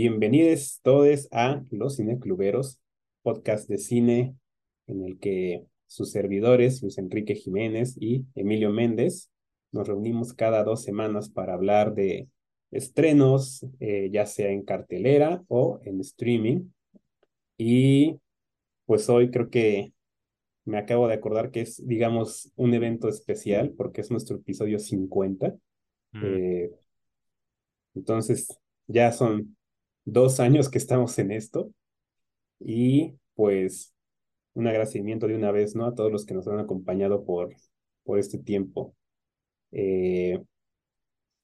Bienvenidos todos a Los Cinecluberos, podcast de cine en el que sus servidores, Luis Enrique Jiménez y Emilio Méndez, nos reunimos cada dos semanas para hablar de estrenos, eh, ya sea en cartelera o en streaming. Y pues hoy creo que me acabo de acordar que es, digamos, un evento especial porque es nuestro episodio 50. Mm, Eh, entonces, ya son dos años que estamos en esto y pues un agradecimiento de una vez, ¿no? A todos los que nos han acompañado por, por este tiempo. Eh,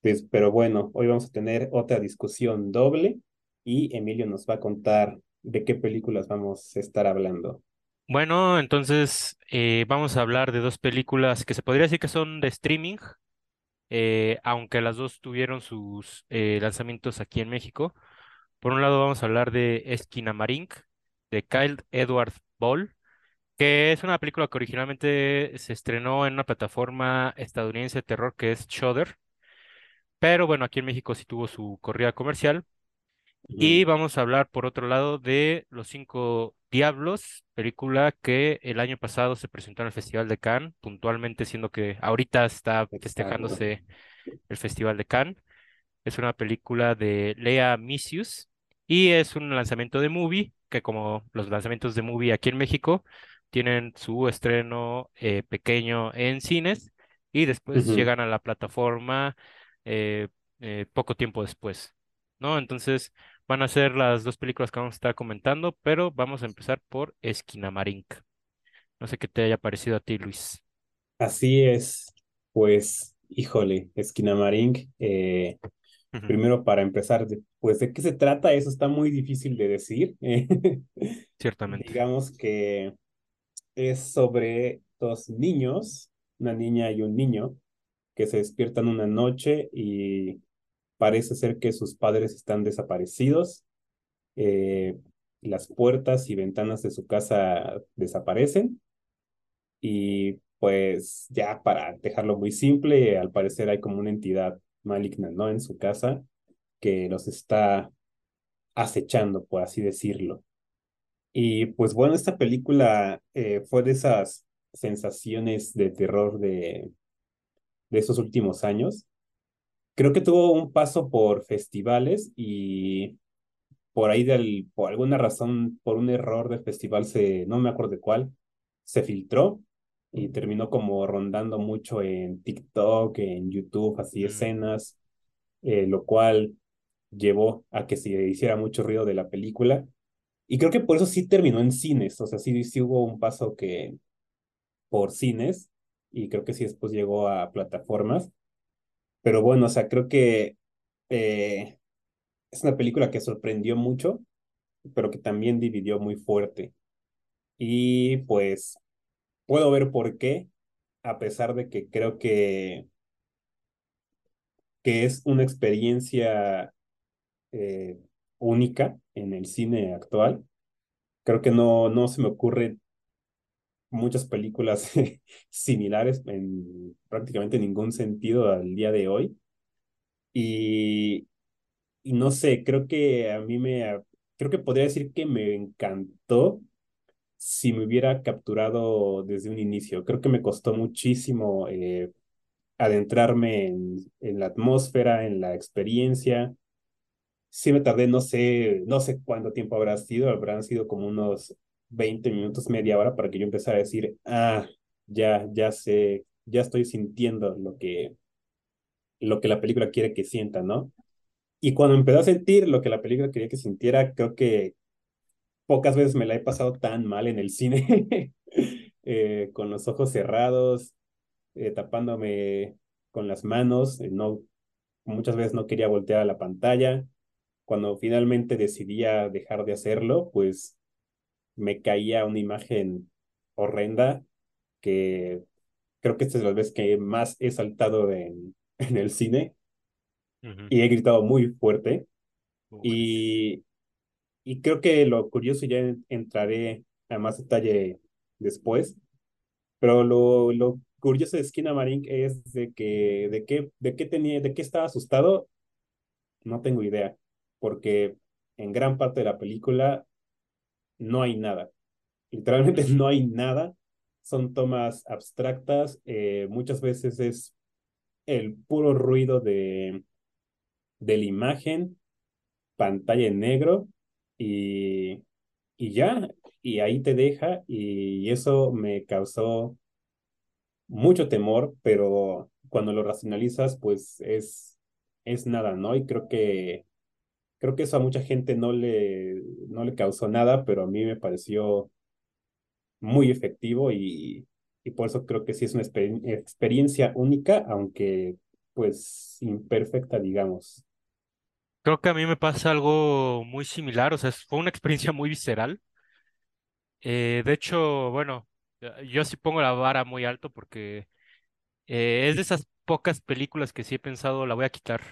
pues, pero bueno, hoy vamos a tener otra discusión doble y Emilio nos va a contar de qué películas vamos a estar hablando. Bueno, entonces eh, vamos a hablar de dos películas que se podría decir que son de streaming, eh, aunque las dos tuvieron sus lanzamientos aquí en México. Por un lado vamos a hablar de Esquinamarink, de Kyle Edward Ball, que es una película que originalmente se estrenó en una plataforma estadounidense de terror que es Shudder, pero bueno, aquí en México sí tuvo su corrida comercial. Y vamos a hablar, por otro lado, de Los Cinco Diablos, película que el año pasado se presentó en el Festival de Cannes, puntualmente siendo que ahorita está festejándose el Festival de Cannes. Es una película de Lea Misius y es un lanzamiento de movie, que como los lanzamientos de movie aquí en México, tienen su estreno eh, pequeño en cines y después llegan a la plataforma eh, eh, poco tiempo después, ¿no? Entonces van a ser las dos películas que vamos a estar comentando, pero vamos a empezar por Esquinamarink. No sé qué te haya parecido a ti, Luis. Así es, pues, híjole, Esquinamarink, primero para empezar, pues, ¿de qué se trata? Eso está muy difícil de decir. Ciertamente. Digamos que es sobre dos niños, una niña y un niño, que se despiertan una noche y parece ser que sus padres están desaparecidos. eh, las puertas y ventanas de su casa desaparecen y pues ya para dejarlo muy simple, al parecer hay como una entidad maligna, ¿no? En su casa que los está acechando, por así decirlo. Y pues bueno, esta película eh, fue de esas sensaciones de terror de, de esos últimos años. Creo que tuvo un paso por festivales y por ahí del, por alguna razón, por un error del festival, se, no me acuerdo cuál, se filtró y terminó como rondando mucho en TikTok, en YouTube, así Mm, escenas, eh, lo cual llevó a que se hiciera mucho ruido de la película. Y creo que por eso sí terminó en cines, o sea, sí, sí hubo un paso que por cines y creo que sí después llegó a plataformas. Pero bueno, o sea, creo que eh, es una película que sorprendió mucho, pero que también dividió muy fuerte. Y pues puedo ver por qué, a pesar de que creo que, que es una experiencia eh, única en el cine actual. Creo que no, no se me ocurren muchas películas similares en prácticamente ningún sentido al día de hoy. Y, y no sé, creo que a mí me, creo que podría decir que me encantó si me hubiera capturado desde un inicio. Creo que me costó muchísimo eh, adentrarme en, la atmósfera, en la experiencia. Sí me tardé, no sé, no sé cuánto tiempo habrá sido, habrán sido como unos 20 minutos, media hora para que yo empezara a decir, ah, ya, ya sé, ya estoy sintiendo lo que, lo que la película quiere que sienta, ¿no? Y cuando empecé a sentir lo que la película quería que sintiera, creo que pocas veces me la he pasado tan mal en el cine, eh, con los ojos cerrados, eh, tapándome con las manos, eh, no, muchas veces no quería voltear a la pantalla. Cuando finalmente decidía dejar de hacerlo, pues me caía una imagen horrenda que creo que esta es la vez que más he saltado en, en el cine y he gritado muy fuerte. Y, y creo que lo curioso, ya entraré a más detalle después, pero lo, lo curioso de Skinamarink es de que de qué, de qué tenía, de qué estaba asustado, no tengo idea, porque en gran parte de la película no hay nada. Literalmente no hay nada. Son tomas abstractas. eh, muchas veces es el puro ruido de, de la imagen, pantalla en negro y, y ya. Y ahí te deja y eso me causó mucho temor, pero cuando lo racionalizas, pues es, es nada, ¿no? Y creo que, creo que eso a mucha gente no le, no le causó nada, pero a mí me pareció muy efectivo y, y por eso creo que sí es una exper- experiencia única, aunque pues imperfecta, digamos. Creo que a mí me pasa algo muy similar, o sea, fue una experiencia muy visceral. Eh, de hecho, bueno, yo sí pongo la vara muy alto porque eh, es de esas pocas películas que sí he pensado la voy a quitar.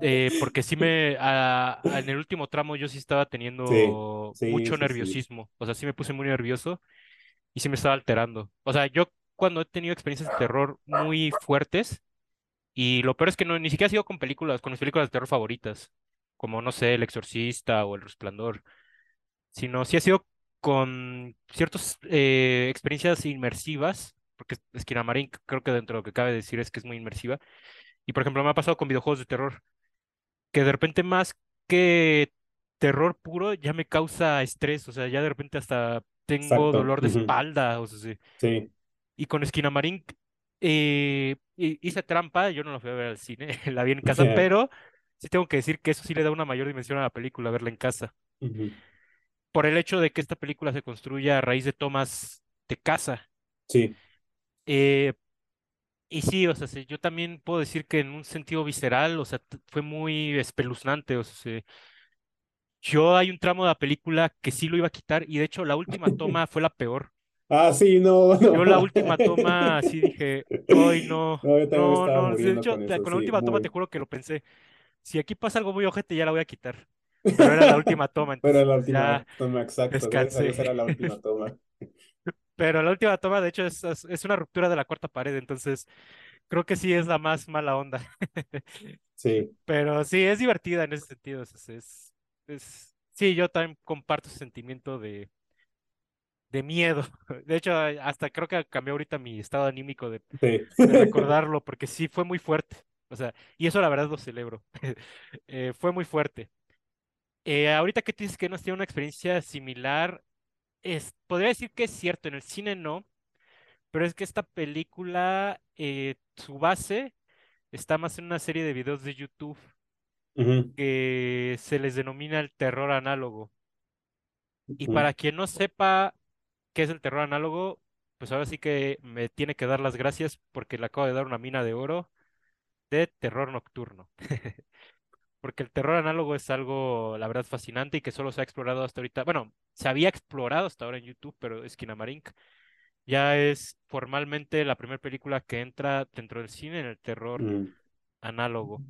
Eh, porque sí me, a- a- en el último tramo yo sí estaba teniendo sí, mucho sí, sí. nerviosismo, o sea, sí me puse muy nervioso y sí me estaba alterando. O sea, yo cuando he tenido experiencias de terror muy fuertes, y lo peor es que no, ni siquiera ha sido con películas, con mis películas de terror favoritas, como, no sé, El Exorcista o El Resplandor, sino sí ha sido con ciertas eh, experiencias inmersivas, porque Esquinamarín creo que dentro de lo que cabe decir es que es muy inmersiva, y por ejemplo me ha pasado con videojuegos de terror que de repente más que terror puro ya me causa estrés, o sea, ya de repente hasta tengo Exacto. dolor de espalda, o sea, sí. Sí, Y con Esquinamarín eh, hi- hice trampa, yo no la fui a ver al cine, la vi en casa, pero sí tengo que decir que eso sí le da una mayor dimensión a la película, verla en casa, por el hecho de que esta película se construye a raíz de tomas de casa. sí. Eh, y sí, o sea, sí, yo también puedo decir que en un sentido visceral, o sea, fue muy espeluznante, o sea, Yo hay un tramo de la película que sí lo iba a quitar y de hecho la última toma fue la peor. Ah, sí, no, no. Yo la última toma sí dije, hoy no, No, yo no. De hecho, con ta- eso, con la sí, última toma te juro que lo pensé. Si aquí pasa algo muy ojete ya la voy a quitar. Pero era la última toma, Pero entonces la pues última toma, exacto, gracias a descansé. Dios era la última toma. Pero la última toma de hecho es, es, una ruptura de la cuarta pared, entonces creo que sí es la más mala onda. Sí, Pero sí, es divertida en ese sentido. Es, es, es- sí, yo también comparto ese sentimiento de de miedo. De hecho, hasta creo que cambió ahorita mi estado anímico de, sí. de recordarlo, porque sí fue muy fuerte. O sea, y eso la verdad lo celebro. Eh, fue muy fuerte. Eh, ahorita que tú dices que no has tenido una experiencia similar, es, podría decir que es cierto, en el cine no, pero es que esta película, eh, su base está más en una serie de videos de YouTube que se les denomina el terror análogo. Y para quien no sepa qué es el terror análogo, pues ahora sí que me tiene que dar las gracias porque le acabo de dar una mina de oro de terror nocturno. Porque el terror análogo es algo, la verdad, fascinante y que solo se ha explorado hasta ahorita. Bueno, se había explorado hasta ahora en YouTube, pero Skinamarink ya es formalmente la primera película que entra dentro del cine en el terror ujú, análogo,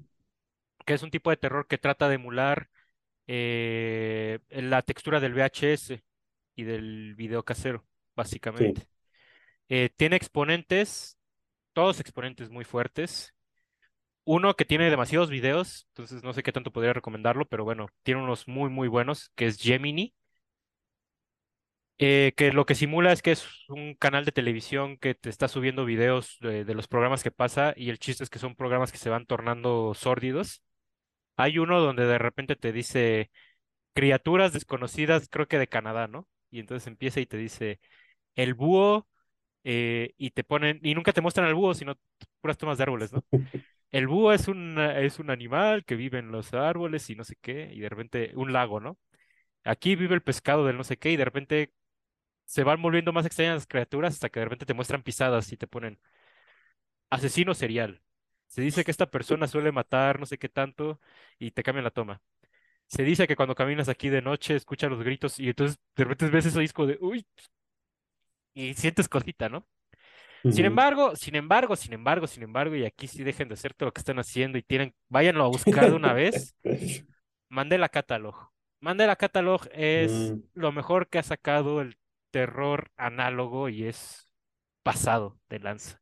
que es un tipo de terror que trata de emular eh, la textura del VHS y del video casero, Sí. básicamente. Eh, tiene exponentes, todos exponentes muy fuertes. Uno que tiene demasiados videos, entonces no sé qué tanto podría recomendarlo, pero bueno, tiene unos muy, muy buenos, que es Gemini, eh, que lo que simula es que es un canal de televisión que te está subiendo videos de, de los programas que pasa y el chiste es que son programas que se van tornando sórdidos. Hay uno donde de repente te dice criaturas desconocidas, creo que de Canadá, ¿no? Y entonces empieza y te dice el búho eh, y te ponen, y nunca te muestran al búho, sino puras tomas de árboles, ¿no? El búho es un, es un animal que vive en los árboles y no sé qué, y de repente un lago, ¿no? Aquí vive el pescado del no sé qué, y de repente se van volviendo más extrañas las criaturas hasta que de repente te muestran pisadas y te ponen asesino serial. Se dice que esta persona suele matar no sé qué tanto y te cambian la toma. Se dice que cuando caminas aquí de noche escuchas los gritos y entonces de repente ves ese disco de uy y sientes cosita, ¿no? Sin embargo, sin embargo, sin embargo, sin embargo, y aquí sí dejen de hacer todo lo que están haciendo y tienen, váyanlo a buscar de una vez, Mandela Catalog. Mandela Catalog es Mm, lo mejor que ha sacado el terror análogo y es pasado de lanza.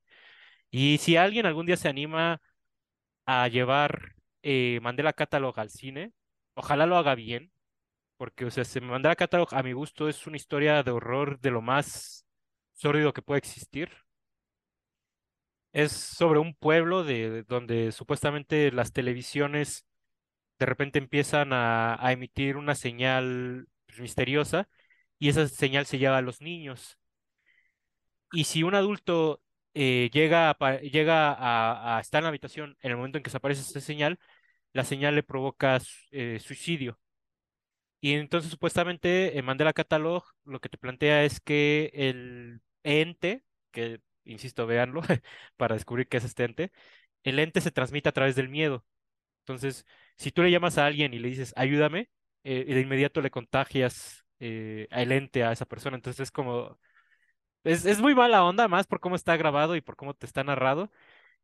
Y si alguien algún día se anima a llevar eh, Mandela Catalog al cine, ojalá lo haga bien, porque, o sea, se me Mandela Catalog, a mi gusto, es una historia de horror de lo más sórdido que puede existir. Es sobre un pueblo de donde supuestamente las televisiones de repente empiezan a, a emitir una señal pues, misteriosa y esa señal se lleva a los niños. Y si un adulto eh, llega, a, llega a, a estar en la habitación en el momento en que se aparece esa señal, la señal le provoca eh, suicidio. Y entonces supuestamente en Mandela Catalog lo que te plantea es que el ente, que insisto, véanlo para descubrir qué es este ente, el ente se transmite a través del miedo. Entonces, si tú le llamas a alguien y le dices, ayúdame, eh, de inmediato le contagias eh, el ente a esa persona. Entonces es como, es, es muy mala onda, más por cómo está grabado y por cómo te está narrado.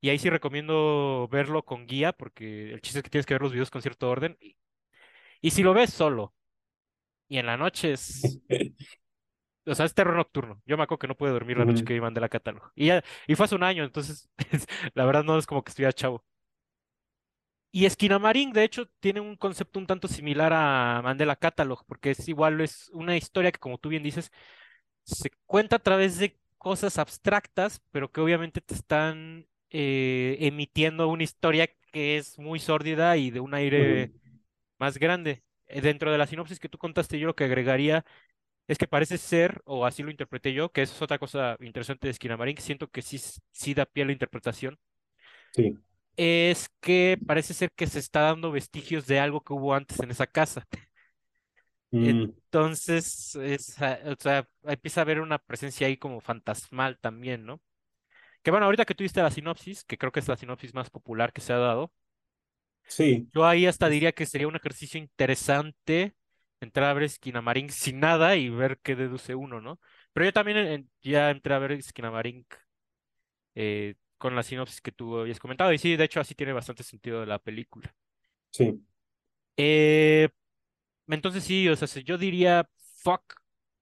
Y ahí sí recomiendo verlo con guía, porque el chiste es que tienes que ver los videos con cierto orden. Y, y si lo ves solo y en la noche es, o sea, es terror nocturno. Yo me acuerdo que no pude dormir la noche que vi Mandela Catálogo. Y ya, y fue hace un año, entonces la verdad no es como que estuviera chavo. Y Esquinamarín, de hecho, tiene un concepto un tanto similar a Mandela Catalog, porque es igual, es una historia que, como tú bien dices, se cuenta a través de cosas abstractas, pero que obviamente te están eh, emitiendo una historia que es muy sórdida y de un aire más grande. Eh, Dentro de la sinopsis que tú contaste, yo lo que agregaría es que parece ser, o así lo interpreté yo, que eso es otra cosa interesante de Esquinamarín, que siento que sí, sí da pie a la interpretación Sí. es que parece ser que se está dando vestigios de algo que hubo antes en esa casa. Mm, Entonces, es, ah, o sea, empieza a haber una presencia ahí como fantasmal también, ¿no? Que bueno, ahorita que tuviste la sinopsis, que creo que es la sinopsis más popular que se ha dado, sí. yo ahí hasta diría que sería un ejercicio interesante entrar a ver Esquinamarín sin nada y ver qué deduce uno, ¿no? Pero yo también en- ya entré a ver Esquinamarín eh, con la sinopsis que tú habías comentado, y sí, de hecho así tiene bastante sentido la película. Sí. Eh, Entonces sí, o sea, si yo diría, fuck,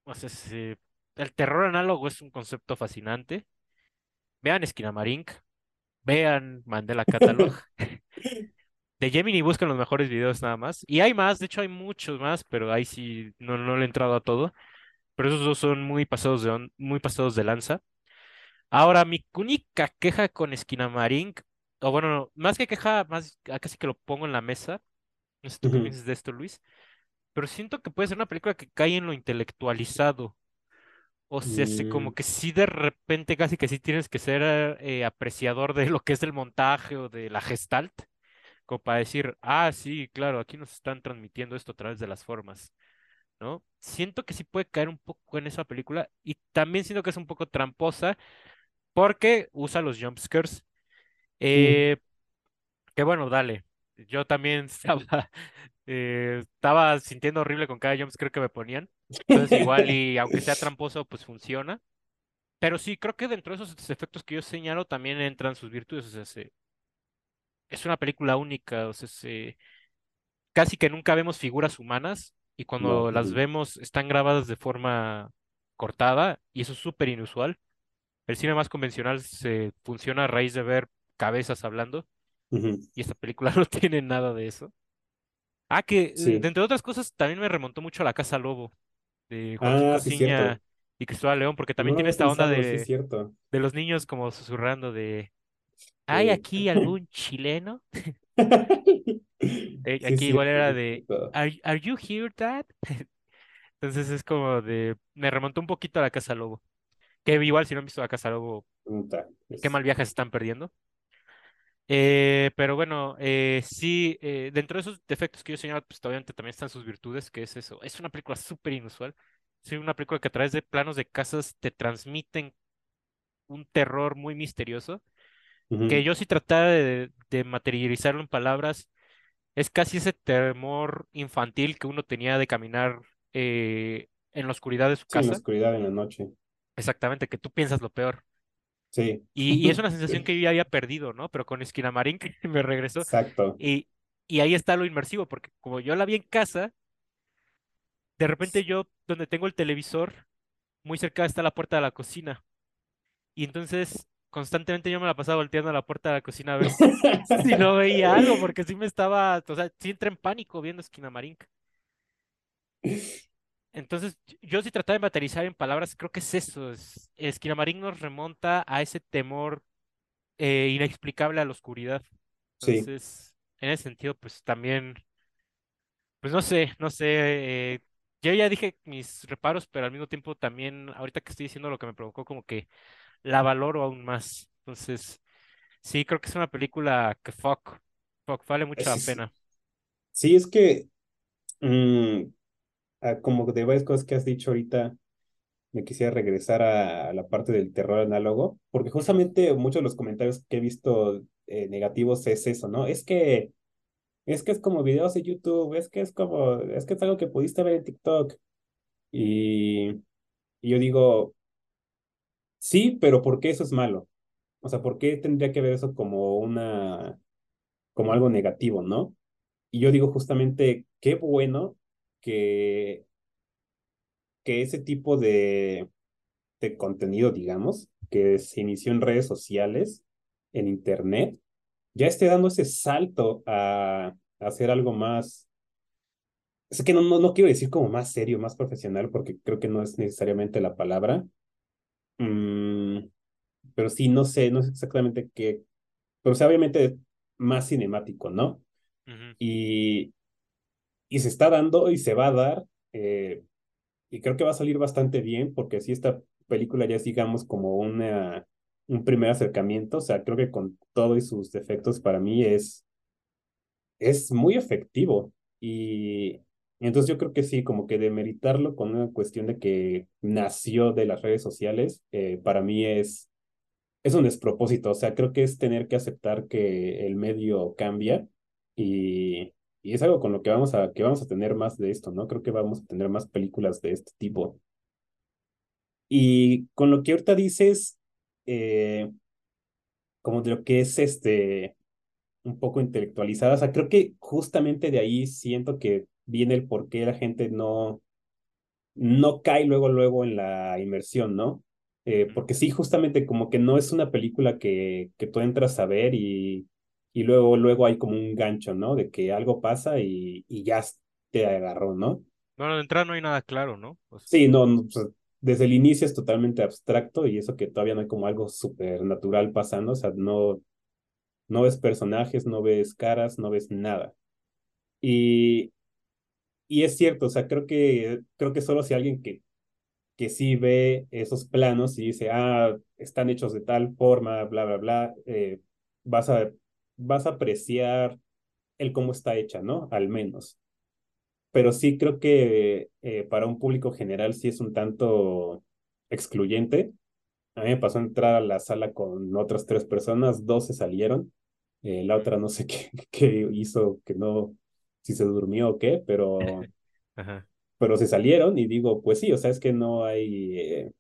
o sea, si- el terror análogo es un concepto fascinante. Vean Esquinamarink, vean Mandela Catalog. De Gemini buscan los mejores videos nada más. Y hay más, de hecho hay muchos más, pero ahí sí no, no le he entrado a todo. Pero esos dos son muy pasados de, on- muy pasados de lanza. Ahora, mi única queja con Esquinamarink, o bueno, no, más que queja, más ah, casi que lo pongo en la mesa. No sé tú qué piensas de esto, Luis. Pero siento que puede ser una película que cae en lo intelectualizado. O sea, como mm, que sí de repente casi que sí tienes que ser eh, apreciador de lo que es el montaje o de la gestalt, como para decir, ah, sí, claro, aquí nos están transmitiendo esto a través de las formas, ¿no? Siento que sí puede caer un poco en esa película y también siento que es un poco tramposa porque usa los jumpscares. Eh, que bueno, dale. Yo también estaba, eh, estaba sintiendo horrible con cada jumpscare que me ponían. Entonces igual y aunque sea tramposo, pues funciona. Pero sí, creo que dentro de esos efectos que yo señalo también entran sus virtudes. O sea, se- es una película única. O sea, se- casi que nunca vemos figuras humanas y No. cuando las vemos están grabadas de forma cortada y eso es súper inusual. El cine más convencional se funciona a raíz de ver cabezas hablando y esta película no tiene nada de eso. Ah, que Sí. de entre otras cosas también me remontó mucho a La Casa Lobo de Joaquín Ah, sí, y Cristóbal León porque también tiene esta onda pensado, de, de los niños como susurrando de ¿Hay aquí algún chileno? Eh, aquí igual era de. ¿Are, are you here, Dad? Entonces es como de me remontó un poquito a la Casa Lobo. Que igual si no han visto la Casa Lobo, qué es- mal viaje se están perdiendo. Eh, pero bueno, eh, sí, eh, dentro de esos defectos que yo señalo, pues obviamente también están sus virtudes, que es eso. Es una película súper inusual. Sí, una película que a través de planos de casas te transmiten un terror muy misterioso, que yo si tratara de, de materializarlo en palabras, es casi ese temor infantil que uno tenía de caminar eh, en la oscuridad de su Sí, en la casa. oscuridad en la noche. Exactamente, que tú piensas lo peor. Sí. Y, y es una sensación que yo ya había perdido, ¿no? Pero con Esquinamarín que me regresó. Exacto. Y, y ahí está lo inmersivo, porque como yo la vi en casa, de repente yo, donde tengo el televisor, muy cerca está la puerta de la cocina. Y entonces constantemente yo me la pasaba volteando a la puerta de la cocina a ver si, no veía algo, porque sí me estaba, o sea, sí entré en pánico viendo Esquinamarink. Entonces, yo sí trataba de materializar en palabras, creo que es eso, es, nos remonta a ese temor eh, inexplicable a la oscuridad. Sí, Entonces, en ese sentido, pues también, pues no sé, no sé, eh, yo ya dije mis reparos, pero al mismo tiempo también, ahorita que estoy diciendo lo que me provocó, como que la valoro aún más. Entonces, sí, creo que es una película que fuck, fuck, vale mucho la pena. sí, es que mm, ah, como de varias cosas que has dicho ahorita, me quisiera regresar a, a la parte del terror análogo, porque justamente muchos de los comentarios que he visto eh, negativos es eso, ¿no? Es que es que es como videos de YouTube, es que es como, es que es algo que pudiste ver en TikTok. Y, y yo digo, sí, pero ¿por qué eso es malo? O sea, ¿por qué tendría que ver eso como una, como algo negativo, ¿no? Y yo digo justamente, qué bueno que, que ese tipo de, de contenido, digamos, que se inició en redes sociales, en Internet, ya esté dando ese salto a, a hacer algo más, es que no, no, no quiero decir como más serio, más profesional, porque creo que no es necesariamente la palabra, Mm, pero sí, no sé, no sé exactamente qué, pero o sea, obviamente más cinemático, ¿no? Y, y se está dando y se va a dar, eh, y creo que va a salir bastante bien, porque si esta película ya es, digamos, como una, un primer acercamiento, o sea, creo que con todo y sus defectos para mí es, es muy efectivo. Y, entonces yo creo que sí, como que demeritarlo con una cuestión de que nació de las redes sociales, eh, para mí es, es un despropósito. O sea, creo que es tener que aceptar que el medio cambia y, y es algo con lo que vamos a, que vamos a tener más de esto, ¿no? Creo que vamos a tener más películas de este tipo. Y con lo que ahorita dices, eh, como de lo que es este, un poco intelectualizada, o sea, creo que justamente de ahí siento que viene el por qué la gente no, no cae luego, luego en la inmersión, ¿no? Eh, porque sí, justamente como que no es una película que, que tú entras a ver y, y luego, luego hay como un gancho, ¿no? De que algo pasa y, y ya te agarró, ¿no? Bueno, de entrada no hay nada claro, ¿no? O sea, Sí, no, sea, desde el inicio es totalmente abstracto y eso que todavía no hay como algo súper natural pasando, o sea, no, no ves personajes, no ves caras, no ves nada. Y, y es cierto, o sea, creo que, creo que solo si alguien que que sí ve esos planos y dice, ah, están hechos de tal forma, bla, bla, bla, eh, vas a, vas a apreciar el cómo está hecha, ¿no? Al menos. Pero sí creo que eh, para un público general sí es un tanto excluyente. A mí me pasó entrar a la sala con otras tres personas, dos se salieron, eh, la otra no sé qué, qué hizo, que no, si se durmió o qué, pero, Ajá. pero se salieron y digo, pues sí, o sea, es que no hay, eh,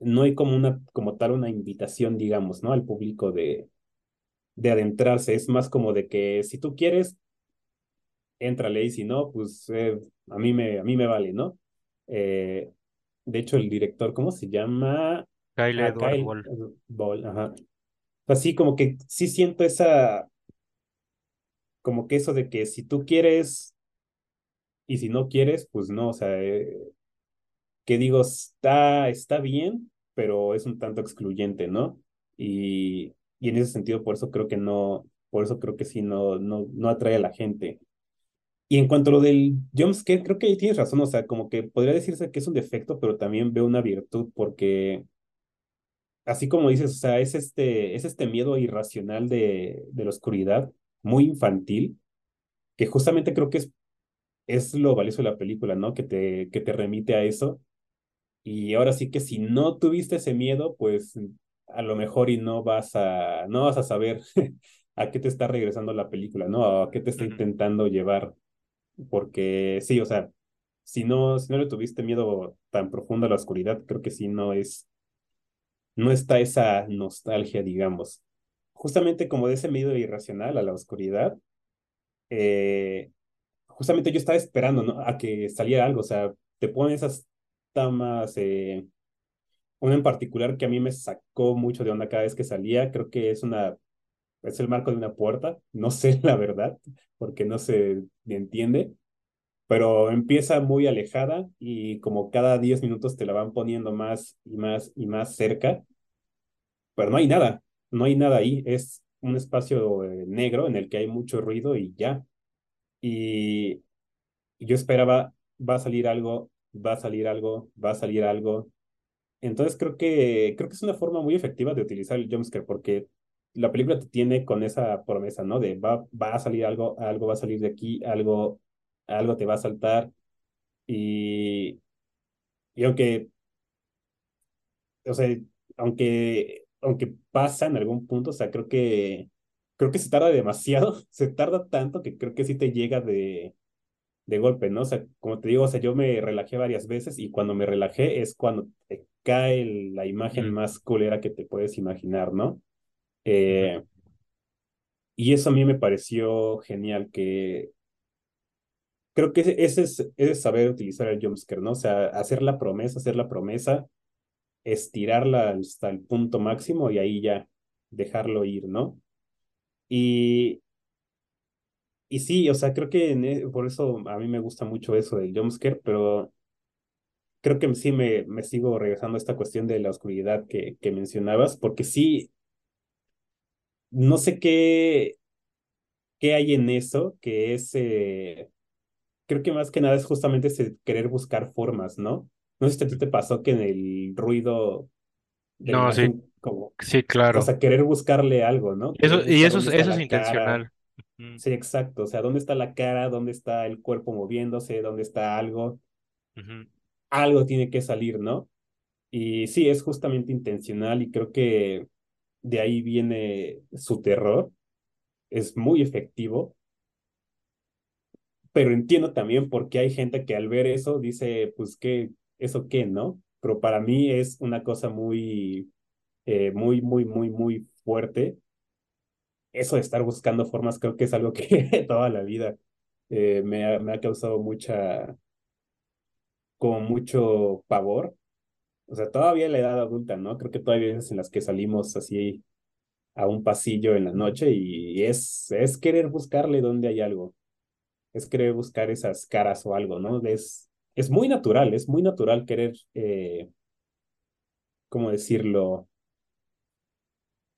no hay como una, como tal, una invitación, digamos, ¿no? Al público de, de adentrarse. Es más como de que si tú quieres, éntrale y si no, pues eh, a mí me, a mí me vale, ¿no? Eh, de hecho, el director, ¿cómo se llama? Kyle Ah, Edward Kyle Ball. Ball, ajá. Así como que sí siento esa, como que eso de que si tú quieres y si no quieres, pues no, o sea, eh, que digo, está, está bien, pero es un tanto excluyente, ¿no? Y, y en ese sentido, por eso creo que no, por eso creo que sí, no, no, no atrae a la gente. Y en cuanto a lo del jumpscare, creo que ahí tienes razón, o sea, como que podría decirse que es un defecto, pero también veo una virtud, porque así como dices, o sea, es este, es este miedo irracional de, de la oscuridad, muy infantil, que justamente creo que es, es lo valioso de la película, ¿no? Que te, que te remite a eso Y ahora sí que si no tuviste ese miedo, pues a lo mejor y no vas a, no vas a saber a qué te está regresando la película, ¿no? O a qué te está intentando llevar. Porque sí, o sea, si no, si no le tuviste miedo tan profundo a la oscuridad, creo que sí no es, no está esa nostalgia, digamos. Justamente como de ese miedo irracional a la oscuridad, eh, justamente yo estaba esperando, ¿no? A que saliera algo, o sea, te ponen esas tamas, eh, Una en particular que a mí me sacó mucho de onda cada vez que salía, creo que es una, es el marco de una puerta, no sé la verdad, porque no se entiende, pero empieza muy alejada y como cada 10 minutos te la van poniendo más y más y más cerca, pero no hay nada, no hay nada ahí, es un espacio eh, negro en el que hay mucho ruido y ya. Y yo esperaba, va a salir algo, va a salir algo, va a salir algo. Entonces creo que, creo que es una forma muy efectiva de utilizar el jumpscare porque la película te tiene con esa promesa, ¿no? De va, va a salir algo, algo va a salir de aquí, algo, algo te va a saltar. Y, y aunque, o sea, aunque, aunque pasa en algún punto, o sea, creo que, creo que se tarda demasiado, se tarda tanto que creo que sí te llega de, de golpe, ¿no? O sea, como te digo, o sea, yo me relajé varias veces y cuando me relajé es cuando cae la imagen más culera que te puedes imaginar, ¿no? Eh, y eso a mí me pareció genial, que creo que ese, es, es saber utilizar el jumpscare, ¿no? O sea, hacer la promesa, hacer la promesa, estirarla hasta el punto máximo y ahí ya dejarlo ir, ¿no? Y, y sí, o sea, creo que en e- por eso a mí me gusta mucho eso del jumpscare, pero creo que sí me, me sigo regresando a esta cuestión de la oscuridad que, que mencionabas, porque sí, no sé qué, qué hay en eso, que es, eh, creo que más que nada es justamente ese querer buscar formas, ¿no? No sé si a ti te pasó que en el ruido No, sí, como, sí, o claro. sea, querer buscarle algo, ¿no? Eso, y eso eso es cara. intencional. Sí, exacto. O sea, dónde está la cara, dónde está el cuerpo moviéndose, dónde está algo. ujú. Algo tiene que salir, ¿no? Y sí, es justamente intencional y creo que de ahí viene su terror. Es muy efectivo, pero entiendo también por qué hay gente que al ver eso dice, pues, ¿qué? ¿Eso qué, no? Pero para mí es una cosa muy, eh, muy, muy, muy, muy fuerte. Eso de estar buscando formas creo que es algo que toda la vida eh, me ha, me ha causado mucha, como mucho pavor. O sea, todavía en la edad adulta, ¿no? Creo que todavía hay veces en las que salimos así a un pasillo en la noche y es, es querer buscarle donde hay algo, es querer buscar esas caras o algo, ¿no? Es, es muy natural, es muy natural querer, eh, ¿cómo decirlo?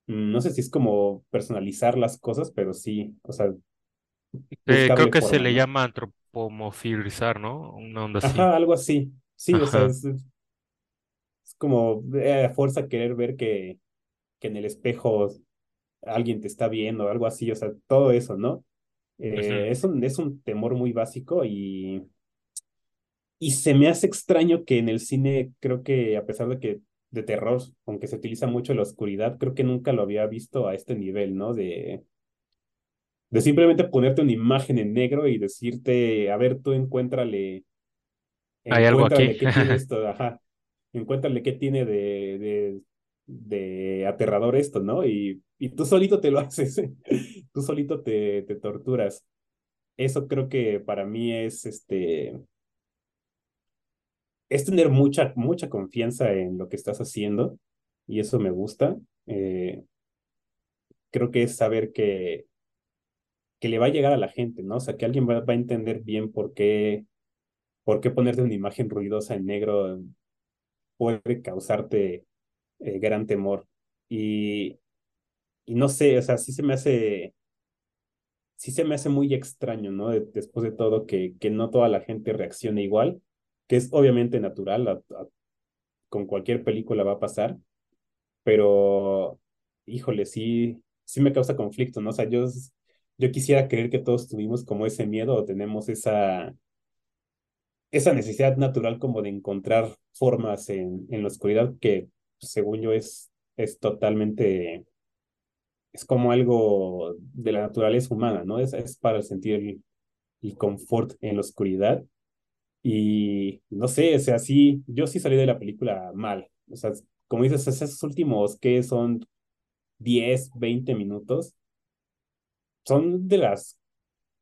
No sé si es como personalizar las cosas, pero sí, o sea, Eh, creo que se le llama antropomorfizar, ¿no? Una onda así. Ajá, algo así. Sí, o sea, es, es como eh, a fuerza querer ver que, que en el espejo alguien te está viendo, algo así, o sea, todo eso, ¿no? Eh, es un, es un temor muy básico y, y se me hace extraño que en el cine, creo que a pesar de que de terror, aunque se utiliza mucho la oscuridad, creo que nunca lo había visto a este nivel, ¿no? De, de simplemente ponerte una imagen en negro y decirte, a ver, tú encuéntrale, Hay algo aquí. qué tiene esto, ajá, encuéntrale qué tiene de, de, de aterrador esto, ¿no? Y, y tú solito te lo haces, tú solito te, te torturas. Eso creo que para mí es este es tener mucha, mucha confianza en lo que estás haciendo y eso me gusta. Eh, creo que es saber que, que le va a llegar a la gente, ¿no? O sea, que alguien va, a entender bien por qué, por qué ponerte una imagen ruidosa en negro puede causarte eh, gran temor. Y, y no sé, o sea, sí se me hace, sí se me hace muy extraño, ¿no? De- después de todo, que, que no toda la gente reaccione igual, que es obviamente natural, con cualquier película va a pasar, pero híjole, sí, sí me causa conflicto, ¿no? O sea, yo, yo quisiera creer que todos tuvimos como ese miedo o tenemos esa, esa necesidad natural como de encontrar formas en, en la oscuridad que, según yo, es, es totalmente, es como algo de la naturaleza humana, ¿no? Es, es para sentir el, el confort en la oscuridad. Y no sé, o sea, sí, yo sí salí de la película mal. O sea, como dices, esos últimos que son 10 20 minutos, son de las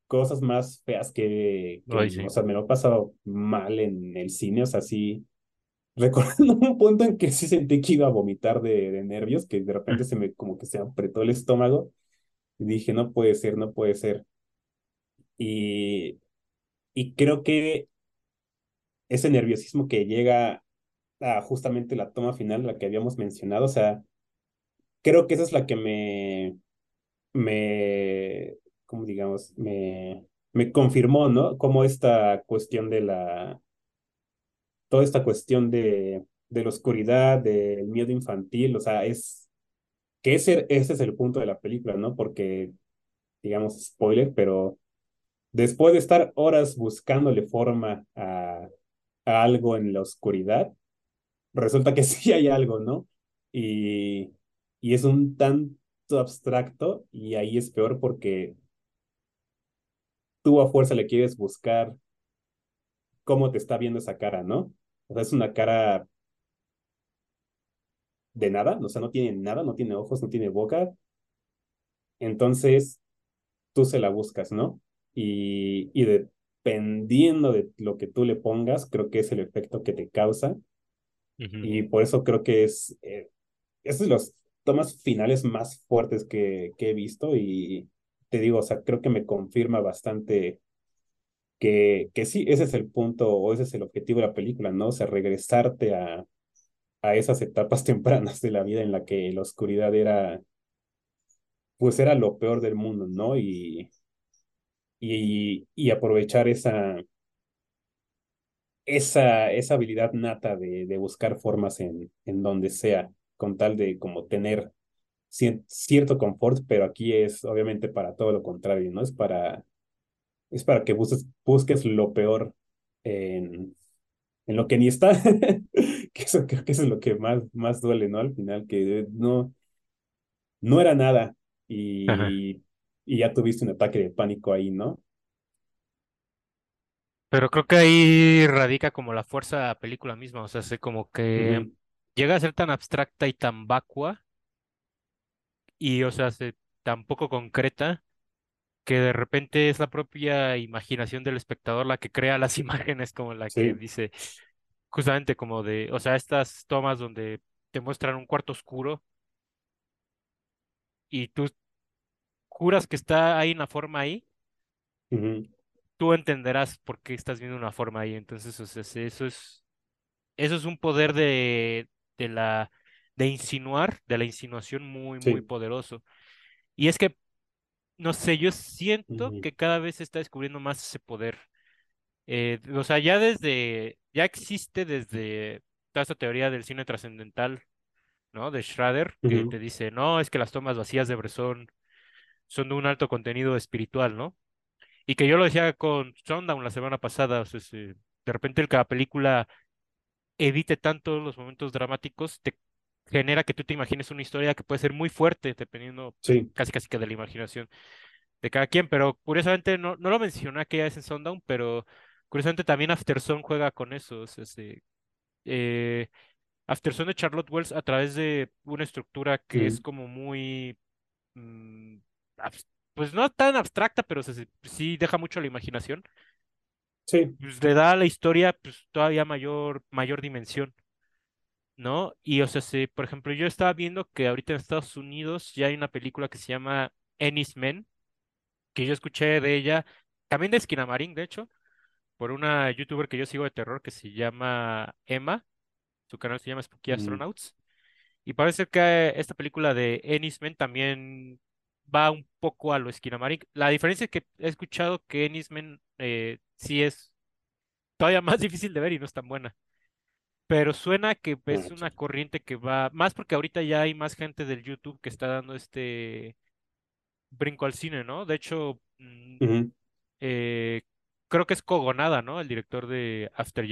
cosas más feas que, que, Ay, o sea, me lo he pasado mal en el cine, o sea, sí, recordando un punto en que sí sentí que iba a vomitar de, de nervios, que de repente se me como que se apretó el estómago. Y dije, no puede ser, no puede ser. Y, y creo que ese nerviosismo que llega a justamente la toma final, la que habíamos mencionado, o sea, creo que esa es la que me, me, digamos, me, me confirmó, ¿no? Como esta cuestión de la, toda esta cuestión de, de la oscuridad, del miedo infantil, o sea, es que ese, ese es el punto de la película, ¿no? Porque, digamos, spoiler, pero después de estar horas buscándole forma a, a algo en la oscuridad, resulta que sí hay algo, ¿no? Y, y es un tanto abstracto y ahí es peor porque tú a fuerza le quieres buscar cómo te está viendo esa cara, ¿no? O sea, es una cara de nada, o sea, no tiene nada, no tiene ojos, no tiene boca. Entonces, tú se la buscas, ¿no? Y, y dependiendo de lo que tú le pongas, creo que es el efecto que te causa. Y por eso creo que es, eh, es de los tomas finales más fuertes que, he visto y te digo, o sea, creo que me confirma bastante que, que sí, ese es el punto o ese es el objetivo de la película, ¿no? O sea, regresarte a, a esas etapas tempranas de la vida en la que la oscuridad era, pues era lo peor del mundo, ¿no? Y, y, y aprovechar esa, esa, esa habilidad nata de, de buscar formas en, en donde sea, con tal de como tener cier- cierto confort, pero aquí es obviamente para todo lo contrario, ¿no? Es para, es para que busques, busques lo peor en, en lo que ni está, que eso creo que eso es lo que más, más duele, ¿no? Al final, que no, no era nada y, y ya tuviste un ataque de pánico ahí, ¿no? Pero creo que ahí radica como la fuerza de la película misma, o sea, sé como que llega a ser tan abstracta y tan vacua y, o sea, se, tan poco concreta que de repente es la propia imaginación del espectador la que crea las imágenes como la que dice, justamente como de, o sea, estas tomas donde te muestran un cuarto oscuro y tú juras que está ahí una forma ahí, tú entenderás por qué estás viendo una forma ahí. Entonces, o sea, eso es, eso es un poder de, de la, de insinuar, de la insinuación muy, muy poderoso. Y es que, no sé, yo siento que cada vez se está descubriendo más ese poder. Eh, o sea, ya desde, ya existe desde toda esta teoría del cine trascendental, ¿no? De Schrader, que te dice, no, es que las tomas vacías de Bresson son de un alto contenido espiritual, ¿no? Y que yo lo decía con Sundown la semana pasada, o sea, se- de repente la película evite tanto los momentos dramáticos, te genera que tú te imagines una historia que puede ser muy fuerte, dependiendo sí, casi casi que de la imaginación de cada quien, pero curiosamente no, no lo mencioné aquella vez en Sundown, pero curiosamente también Afterson juega con eso, se- eh, Afterson de Charlotte Wells a través de una estructura que es como muy, mm, pues no tan abstracta, pero se- sí deja mucho a la imaginación sí, pues, le da a la historia pues, todavía mayor, mayor dimensión, ¿no? Y o sea, se- por ejemplo, yo estaba viendo que ahorita en Estados Unidos ya hay una película que se llama Ennis Men, que yo escuché de ella, también de Esquinamarín, de hecho, por una youtuber que yo sigo de terror que se llama Emma, su canal se llama Spooky ujú, Astronauts, y parece que esta película de Ennis Men también va un poco a lo Esquinamarín. La diferencia es que he escuchado que Ennis Men eh, sí es todavía más difícil de ver y no es tan buena. Pero suena que es una corriente que va, más porque ahorita ya hay más gente del YouTube que está dando este brinco al cine, ¿no? De hecho, mm, eh, creo que es Kogonada, ¿no? El director de After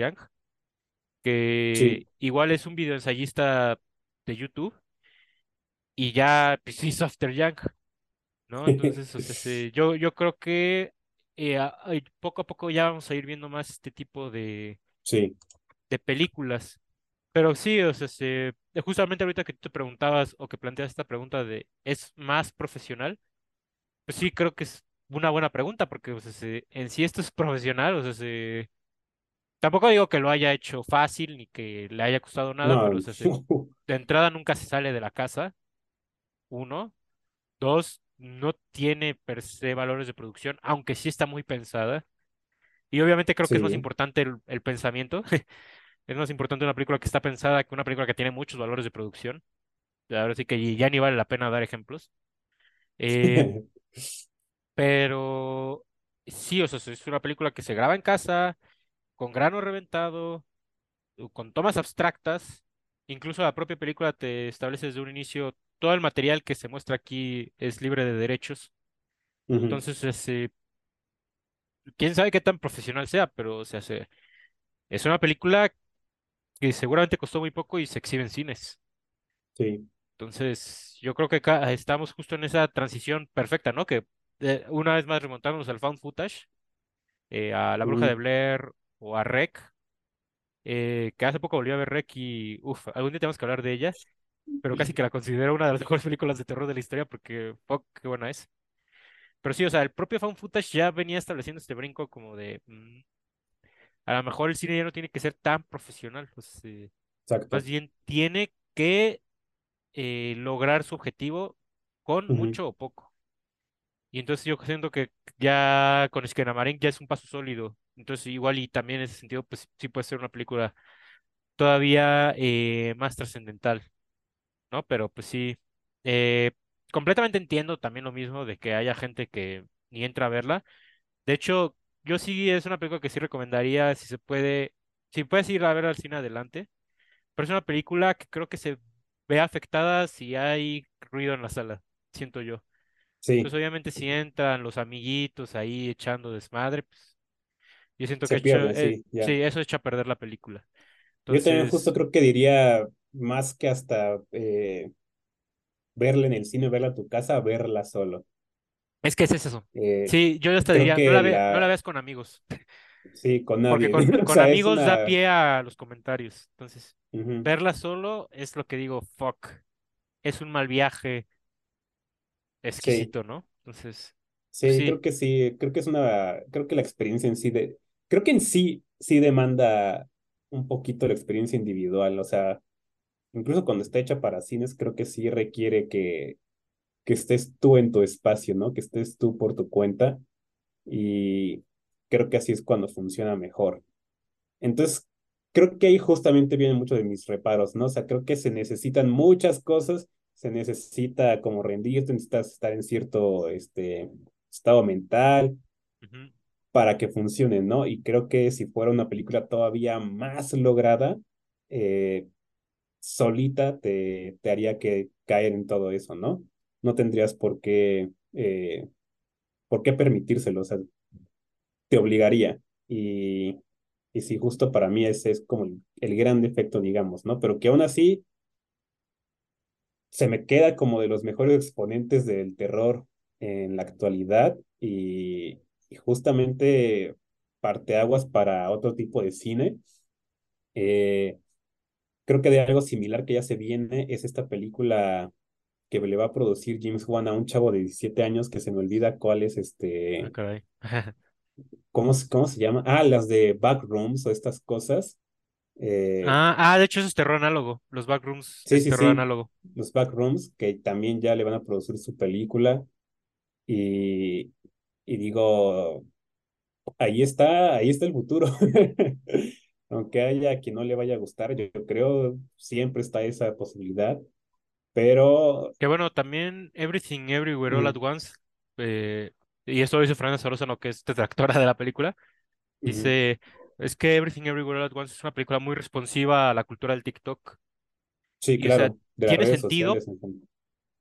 sí, que igual es un videoensayista de YouTube y ya pues, hizo After Yang, ¿no? Entonces, o sea, se- yo, yo creo que eh, poco a poco ya vamos a ir viendo más este tipo de, sí, de películas. Pero sí, o sea, se- justamente ahorita que tú te preguntabas o que planteas esta pregunta de ¿es más profesional? Pues sí, creo que es una buena pregunta porque o sea, se- en sí esto es profesional, o sea, se- Tampoco digo que lo haya hecho fácil ni que le haya costado nada, pero o sea, de entrada nunca se sale de la casa, uno. Dos, no tiene per se valores de producción, aunque sí está muy pensada. Y obviamente creo que es más importante el, el pensamiento. Es más importante una película que está pensada que una película que tiene muchos valores de producción. Ahora sí que ya ni vale la pena dar ejemplos. Eh, pero sí, o sea, es una película que se graba en casa, con grano reventado, con tomas abstractas. Incluso la propia película te establece desde un inicio todo el material que se muestra aquí es libre de derechos. Entonces, este, quién sabe qué tan profesional sea, pero o sea, se- es una película que seguramente costó muy poco y se exhibe en cines. sí, Entonces, yo creo que acá estamos justo en esa transición perfecta, ¿no? Que eh, una vez más remontándonos al found footage, eh, a La Bruja de Blair o a Rec, eh, que hace poco volví a ver Rec y, uff, algún día tenemos que hablar de ella, pero casi que la considero una de las mejores películas de terror de la historia porque, fuck, qué buena es. Pero sí, o sea, el propio found footage ya venía estableciendo este brinco como de, mm, a lo mejor el cine ya no tiene que ser tan profesional, pues, eh, más bien tiene que eh, lograr su objetivo con mucho o poco. Y entonces yo siento que ya con Skinamarink ya es un paso sólido. Entonces igual y también en ese sentido, pues sí puede ser una película todavía eh, más trascendental, ¿no? Pero pues sí, eh, completamente entiendo también lo mismo de que haya gente que ni entra a verla. De hecho, yo sí es una película que sí recomendaría si se puede, si puedes ir a ver al cine adelante, pero es una película que creo que se ve afectada si hay ruido en la sala, siento yo. Pues Sí, obviamente si entran los amiguitos ahí echando desmadre, pues yo siento que se hecho, pierde, eh, sí, eso echa a perder la película. Yo también justo creo que diría más que hasta eh, verla en el cine, verla a tu casa, verla solo. es que es eso. Eh, Sí, yo hasta creo diría, no la ve, no la la, veas con amigos, sí, con porque nadie. con, O con sea, amigos da pie a los comentarios. Entonces, verla solo es lo que digo, fuck, es un mal viaje sí, exquisito, ¿no? Entonces, pues sí, sí. creo que sí, creo que es una, creo que la experiencia en sí de, creo que en sí, sí demanda un poquito la experiencia individual. O sea, incluso cuando está hecha para cines, creo que sí requiere que, que estés tú en tu espacio, ¿no? Que estés tú por tu cuenta y creo que así es cuando funciona mejor. Entonces, creo que ahí justamente vienen muchos de mis reparos, ¿no? O sea, creo que se necesitan muchas cosas, se necesita como rendirte, necesitas estar en cierto este, estado mental para que funcione, ¿no? Y creo que si fuera una película todavía más lograda, eh, solita te, te haría que caer en todo eso, ¿no? No tendrías por qué, eh, por qué permitírselo, o sea, te obligaría. Y, y sí, justo para mí ese es como el, el gran defecto, digamos, ¿no? Pero que aún así se me queda como de los mejores exponentes del terror en la actualidad y, y justamente parteaguas para otro tipo de cine. Eh, creo que de algo similar que ya se viene es esta película que le va a producir James Wan a un chavo de 17 años que se me olvida cuál es Ah, este, caray. ¿cómo, cómo se llama? Ah, las de Backrooms o estas cosas. Eh, Ah, ah, de hecho eso es terror análogo. Los backrooms sí, es sí, terror sí, análogo. los Backrooms, que también ya le van a producir su película. Y, y digo, ahí está, ahí está el futuro. Aunque haya quien no le vaya a gustar, yo creo, siempre está esa posibilidad. Pero, Que bueno, también Everything Everywhere All at mm, Once, eh, y esto lo dice Fernanda Solórzano, que es detractora de la película, dice, es que Everything Everywhere All at Once es una película muy responsiva a la cultura del TikTok. sí, Y o sea, claro, de las tiene sentido, sociales.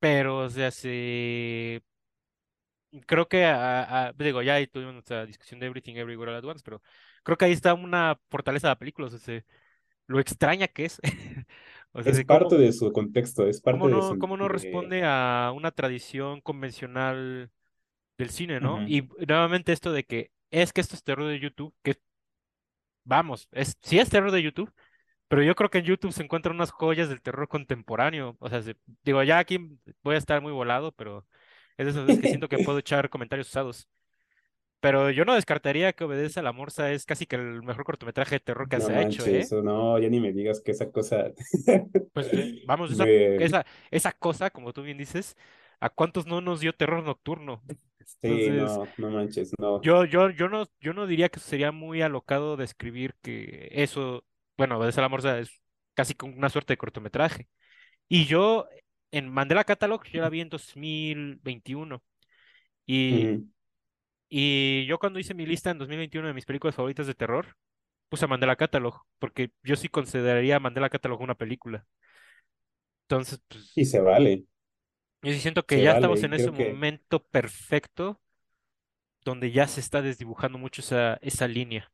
pero o sea, se... creo que, a- a- digo, ya tuvimos nuestra discusión de Everything Everywhere All at Once, pero creo que ahí está una fortaleza de la película, o sea, se- lo extraña que es. O sea, Es de cómo, parte de su contexto, es cómo parte de no, su... cómo no De, responde a una tradición convencional del cine, ¿no? Y nuevamente esto de que es que esto es terror de YouTube, que vamos, es, sí es terror de YouTube, pero yo creo que en YouTube se encuentran unas joyas del terror contemporáneo. O sea, se- digo, ya aquí voy a estar muy volado, pero es de esas veces que siento que puedo echar comentarios usados. Pero yo no descartaría que Obedece a la Morsa es casi que el mejor cortometraje de terror que No se ha hecho, ¿eh? no, ya ni me digas que esa cosa Pues eh, vamos, esa, esa, esa cosa, como tú bien dices, ¿a cuántos no nos dio terror nocturno? Sí, no, no manches, no. yo, yo, yo no, yo no diría que sería muy alocado describir que eso, bueno, Obedece a la Morsa es casi como una suerte de cortometraje. Y yo en Mandela Catalog, yo la vi en 2021. Y. y yo cuando hice mi lista en 2021 de mis películas favoritas de terror, puse Mandela Catalog, porque yo sí consideraría Mandela Catalog una película. Entonces, Y pues, se vale, yo sí siento que se ya vale, estamos y en ese que... momento perfecto donde ya se está desdibujando mucho esa, esa línea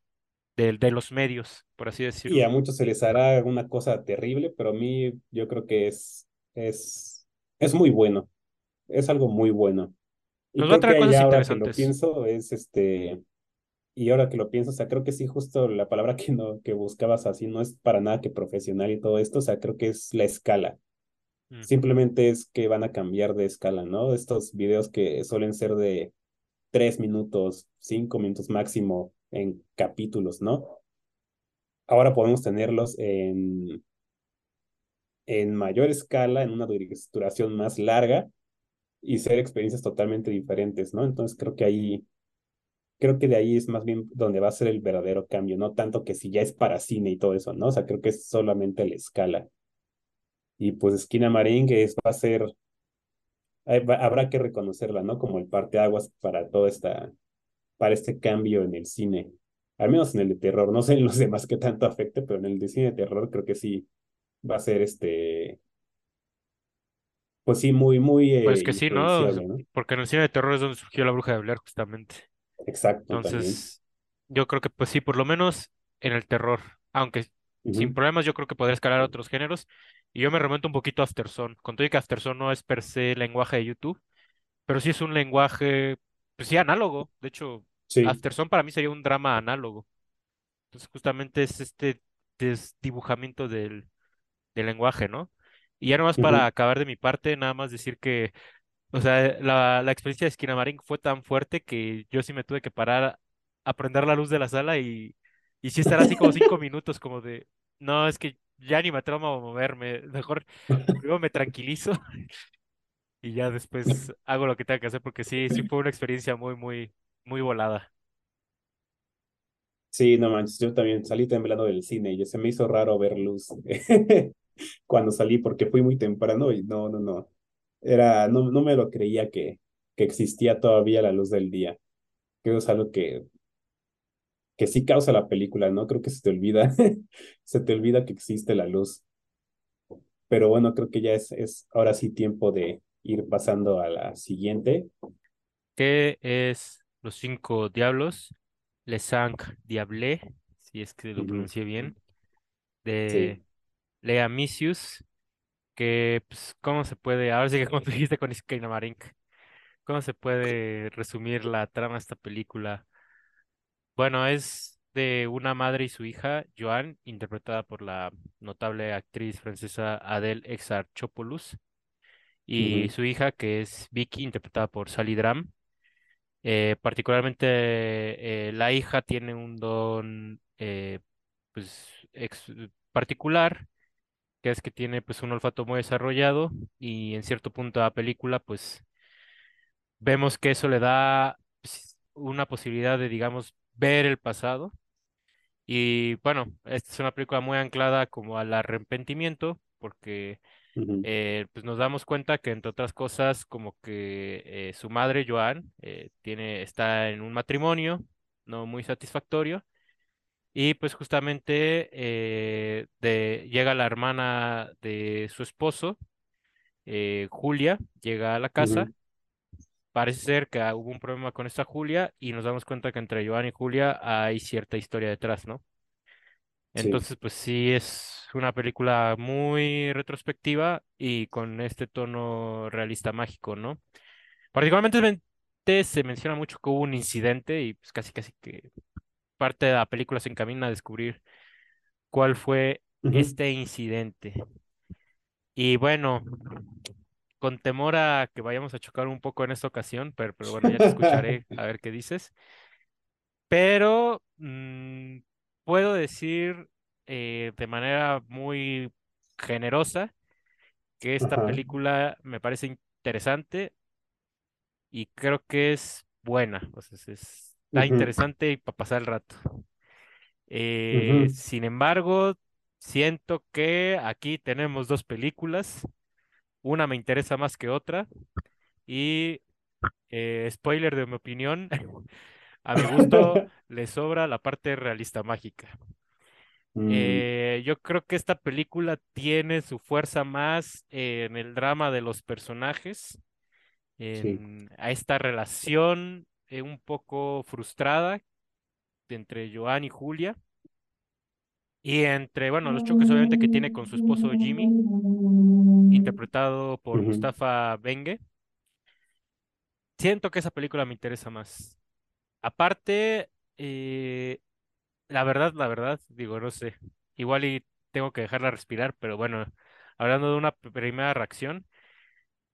de, de los medios, por así Y a decirlo. muchos se les hará una cosa terrible, pero a mí yo creo que es, es, es muy bueno, es algo muy bueno. Y Nos va a traer cosas ahora que lo interesantes. pienso, es este, y ahora que lo pienso, o sea, creo que sí, justo la palabra que, no, que buscabas así no es para nada que profesional y todo esto, o sea, creo que es la escala. Mm. Simplemente es que van a cambiar de escala, ¿no? Estos videos que suelen ser de tres minutos, cinco minutos máximo en capítulos, ¿no? Ahora podemos tenerlos en, en mayor escala, en una duración más larga y ser experiencias totalmente diferentes, ¿no? Entonces creo que ahí, creo que de ahí es más bien donde va a ser el verdadero cambio, no tanto que si ya es para cine y todo eso, ¿no? O sea, creo que es solamente la escala. Y pues Esquina Marín es, va a ser, va- habrá que reconocerla, ¿no? Como el parteaguas para toda esta, para este cambio en el cine. Al menos en el de terror, no sé en los demás qué tanto afecte, pero en el de cine de terror creo que sí va a ser este, pues sí, muy, muy Pues eh, que sí, ¿no? Porque en el cine de terror es donde surgió la Bruja de Blair, justamente. Exacto, también. Entonces, yo creo que pues sí, por lo menos en el terror, aunque sin problemas yo creo que podría escalar a otros géneros. Y yo me remonto un poquito a Afterson. Con todo y que Afterson no es per se lenguaje de YouTube, pero sí es un lenguaje, pues sí, análogo. De hecho, Sí. Afterson para mí sería un drama análogo. Entonces, justamente es este desdibujamiento del, del lenguaje, ¿no? Y ya nomás para acabar de mi parte, nada más decir que o sea, la, la experiencia de Esquinamarín fue tan fuerte que yo sí me tuve que parar a prender la luz de la sala y, y sí estar así como cinco minutos, como de, no, es que ya ni me atrevo a moverme, mejor primero me tranquilizo y ya después hago lo que tenga que hacer, porque sí, sí fue una experiencia muy, muy, muy volada. Sí, no manches, yo también salí temblando del cine y se me hizo raro ver luz cuando salí porque fui muy temprano y no, no, no. Era, no, no me lo creía que, que existía todavía la luz del día. Creo que es algo que, que sí causa la película, ¿no? Creo que se te olvida, se te olvida que existe la luz. Pero bueno, creo que ya es, es ahora sí tiempo de ir pasando a la siguiente. ¿Qué es Los Cinco Diablos? Les Cinq Diables, si es que lo pronuncié bien, Sí. Lea Misius. que, pues, ¿cómo se puede, ahora sí que como tú dijiste con Marink, ¿cómo se puede resumir la trama de esta película? Bueno, es de una madre y su hija, Joan, interpretada por la notable actriz francesa Adele Exarchopoulos, y su hija, que es Vicky, interpretada por Sally Dram. Eh, particularmente, eh, la hija tiene un don, eh, pues, particular que es que tiene pues un olfato muy desarrollado y en cierto punto de la película pues vemos que eso le da pues, una posibilidad de digamos ver el pasado. Y bueno, esta es una película muy anclada como al arrepentimiento porque eh, pues nos damos cuenta que entre otras cosas como que eh, su madre Joan eh, tiene está en un matrimonio no muy satisfactorio y pues justamente eh, de, llega la hermana de su esposo eh, Julia llega a la casa. Parece ser que ah, hubo un problema con esta Julia y nos damos cuenta que entre Joan y Julia hay cierta historia detrás, ¿no? Sí. Entonces, pues sí, es una película muy retrospectiva y con este tono realista mágico, ¿no? Particularmente se menciona mucho que hubo un incidente y pues casi casi que parte de la película se encamina a descubrir cuál fue este incidente. Y bueno, con temor a que vayamos a chocar un poco en esta ocasión, pero, pero bueno, ya te escucharé a ver qué dices. pero mm, puedo decir eh, de manera muy generosa que esta Ajá. película me parece interesante y creo que es buena, o sea, es- ujú, interesante y para pasar el rato. Eh, sin embargo, siento que aquí tenemos dos películas, una me interesa más que otra y eh, spoiler de mi opinión, a mi gusto le sobra la parte realista mágica. Mm, Eh, yo creo que esta película tiene su fuerza más en el drama de los personajes, sí. en a esta relación eh, un poco frustrada entre Joan y Julia, y entre, bueno, los choques obviamente que tiene con su esposo Jimmy, interpretado por Ujú. Mustafa Benge. Siento que esa película me interesa más. Aparte, eh, la verdad, la verdad, digo, no sé, igual y tengo que dejarla respirar, pero bueno, hablando de una primera reacción,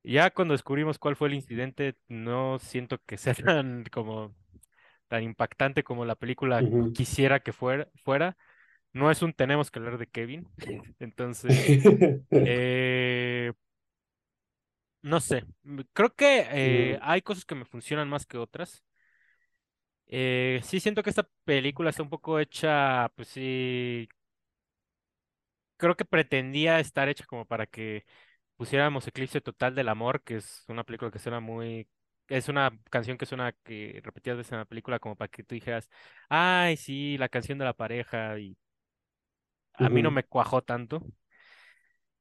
ya cuando descubrimos cuál fue el incidente, no siento que sea tan como tan impactante como la película quisiera que fuera, fuera. No es un tenemos que hablar de Kevin. Entonces, eh, no sé. Creo que eh, Mm, hay cosas que me funcionan más que otras. Eh, sí siento que esta película está un poco hecha, pues sí, creo que pretendía estar hecha como para que pusiéramos Eclipse Total del Amor, que es una película que suena muy... Es una canción que suena que repetidas veces en la película como para que tú dijeras, ay, sí, la canción de la pareja y a mí no me cuajó tanto.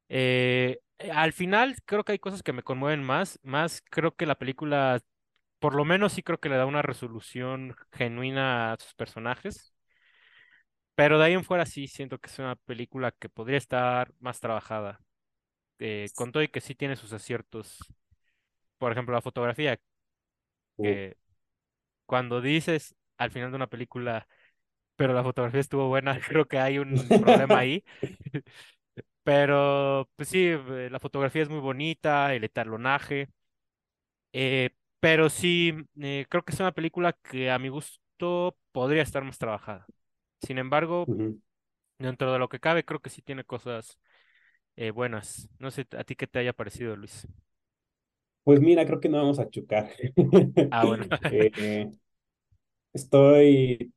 Eh, eh, al final creo que hay cosas que me conmueven más, más creo que la película, por lo menos sí creo que le da una resolución genuina a sus personajes, pero de ahí en fuera sí siento que es una película que podría estar más trabajada, eh, con todo y que sí tiene sus aciertos. Por ejemplo, la fotografía, uh. que cuando dices al final de una película, pero la fotografía estuvo buena, creo que hay un problema ahí. Pero, pues sí, eh, la fotografía es muy bonita, el etalonaje. Eh, pero sí, eh, creo que es una película que a mi gusto podría estar más trabajada. Sin embargo, dentro de lo que cabe, creo que sí tiene cosas eh, buenas. No sé a ti qué te haya parecido, Luis. Pues mira, creo que no vamos a chocar. Ah, bueno. Eh, estoy,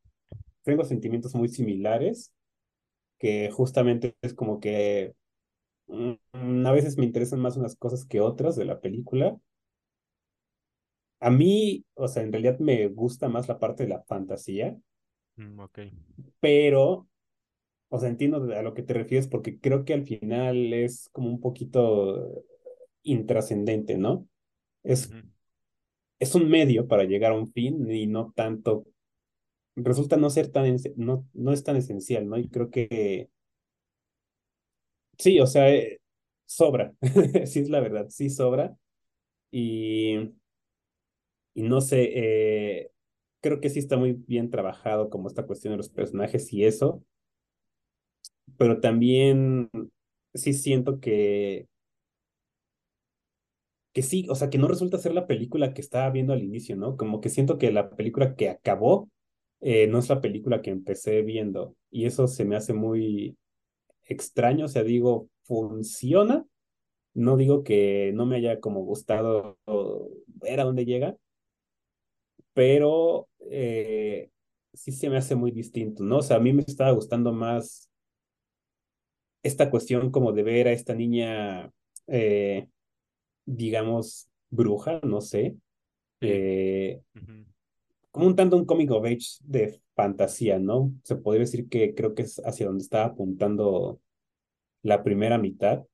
tengo sentimientos muy similares, que justamente es como que mm, a veces me interesan más unas cosas que otras de la película. A mí, o sea, en realidad me gusta más la parte de la fantasía, Mm, ok. pero, o sea, entiendo a lo que te refieres porque creo que al final es como un poquito intrascendente, ¿no? Es, es un medio para llegar a un fin y no tanto, resulta no ser tan, no, no es tan esencial, ¿no? Y creo que sí, o sea, eh, sobra, sí es la verdad, sí sobra. Y, y no sé, eh, creo que sí está muy bien trabajado como esta cuestión de los personajes y eso, pero también sí siento que, que sí, o sea, que no resulta ser la película que estaba viendo al inicio, ¿no? Como que siento que la película que acabó eh, no es la película que empecé viendo y eso se me hace muy extraño, o sea, digo, funciona, no digo que no me haya como gustado ver a dónde llega, pero eh, sí se me hace muy distinto, ¿no? O sea, a mí me estaba gustando más esta cuestión como de ver a esta niña, eh, digamos, bruja, no sé, eh, como un tanto un comic of age de fantasía, ¿no? Se podría decir que creo que es hacia donde estaba apuntando la primera mitad.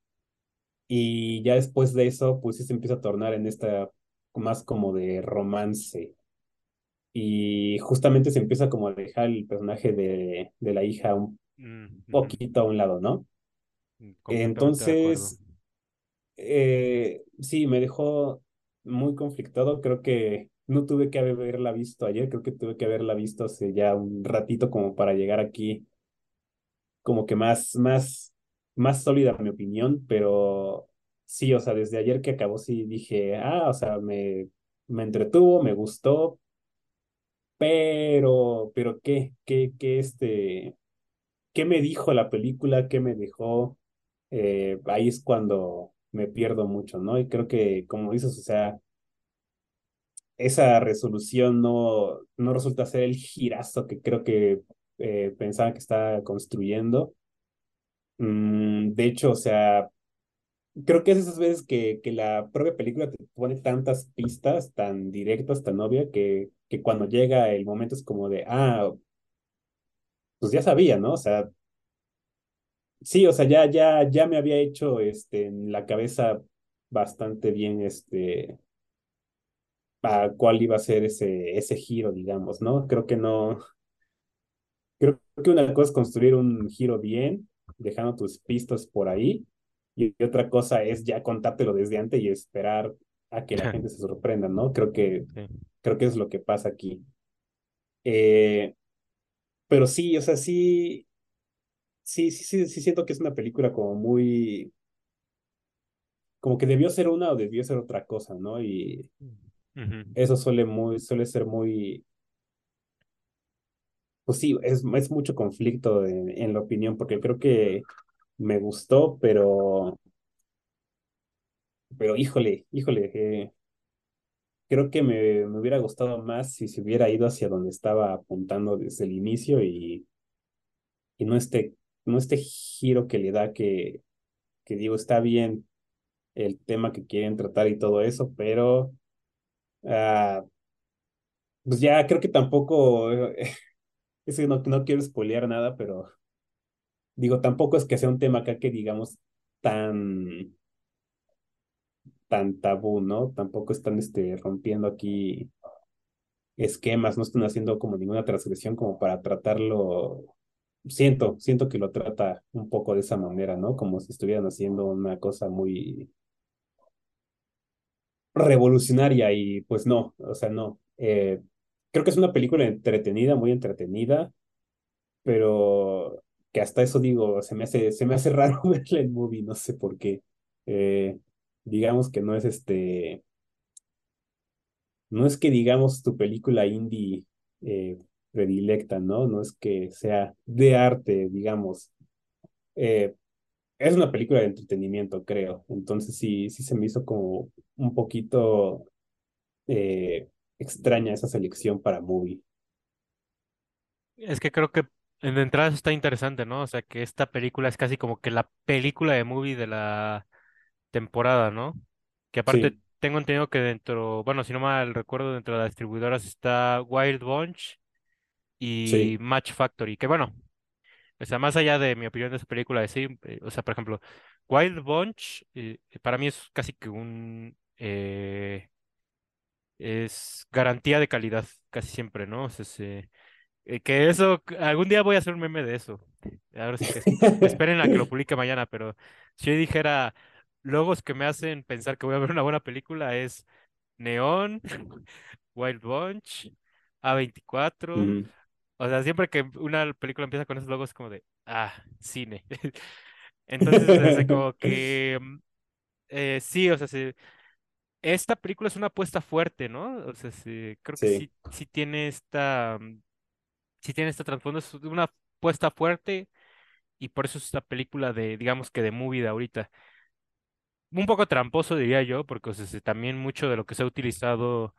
Y ya después de eso, pues sí se empieza a tornar en esta más como de romance. Y justamente se empieza como a dejar el personaje de, de la hija un mm, poquito a un lado, ¿no? mm, Completamente de acuerdo. Entonces, eh, sí, me dejó muy conflictado. Creo que no tuve que haberla visto ayer, creo que tuve que haberla visto hace ya un ratito como para llegar aquí como que más, más, más sólida mi opinión, pero sí, o sea, desde ayer que acabó sí dije, ah, o sea, me, me entretuvo, me gustó, pero, pero ¿qué? ¿Qué, qué este, qué me dijo la película? ¿Qué me dejó? Eh, ahí es cuando me pierdo mucho, ¿no? Y creo que, como dices, o sea, esa resolución no, no resulta ser el girazo que creo que eh, pensaba que estaba construyendo. Mm, de hecho, o sea, creo que es esas veces que, que la propia película te pone tantas pistas tan directas, tan obvias, que, que cuando llega el momento es como de, ah, pues ya sabía, ¿no? O sea, sí, o sea, ya, ya, ya me había hecho este, en la cabeza bastante bien este, a cuál iba a ser ese, ese giro, digamos, ¿no? Creo que no, creo que una cosa es construir un giro bien, dejando tus pistas por ahí, y otra cosa es ya contártelo desde antes y esperar a que la gente se sorprenda, ¿no? Creo que, Sí. creo que es lo que pasa aquí. Eh, pero sí, o sea, sí, sí, sí, sí, sí siento que es una película como muy, como que debió ser una o debió ser otra cosa, ¿no? Y eso suele muy, suele ser muy, pues sí, es, es mucho conflicto en, en la opinión, porque creo que me gustó, pero, pero híjole, híjole, eh, creo que me, me hubiera gustado más si se hubiera ido hacia donde estaba apuntando desde el inicio y, y no este, no este giro que le da que, que digo, está bien el tema que quieren tratar y todo eso, pero ah, pues ya creo que tampoco, eh, es que no, no quiero spoilear nada, pero digo, tampoco es que sea un tema acá que digamos tan, tan tabú, ¿no? Tampoco están este, rompiendo aquí esquemas, no están haciendo como ninguna transgresión como para tratarlo. Siento, siento que lo trata un poco de esa manera, ¿no? Como si estuvieran haciendo una cosa muy revolucionaria y pues no, o sea, no. Eh, creo que es una película entretenida, muy entretenida, pero que hasta eso digo, se me hace, se me hace raro verla en movie, no sé por qué. Eh, digamos que no es este, no es que digamos tu película indie eh, predilecta, ¿no? No es que sea de arte, digamos. Eh, es una película de entretenimiento, creo. Entonces sí, sí se me hizo como un poquito eh, extraña esa selección para movie. Es que creo que en entrada está interesante, ¿no? O sea, que esta película es casi como que la película de movie de la temporada, ¿no? Que aparte Sí, tengo entendido que dentro, bueno, si no mal recuerdo, dentro de las distribuidoras está Wild Bunch y sí. Match Factory, que bueno, o sea, más allá de mi opinión de esa película, de sí, eh, o sea, por ejemplo, Wild Bunch eh, para mí es casi que un, eh, es garantía de calidad, casi siempre, ¿no? O sea, se- que eso, algún día voy a hacer un meme de eso. Ahora sí que es- esperen a que lo publique mañana, pero si yo dijera logos que me hacen pensar que voy a ver una buena película es Neon, Wild Bunch, A24. Ujú. O sea, siempre que una película empieza con esos logos es como de, ah, cine. Entonces, desde como que, mm, eh, sí, o sea, sí, esta película es una apuesta fuerte, ¿no? O sea, sí, creo que Sí, sí, sí tiene esta, mm, sí tiene esta trasfondo, es una apuesta fuerte y por eso es esta película de, digamos que de movie de ahorita. Un poco tramposo, diría yo, porque o sea, también mucho de lo que se ha utilizado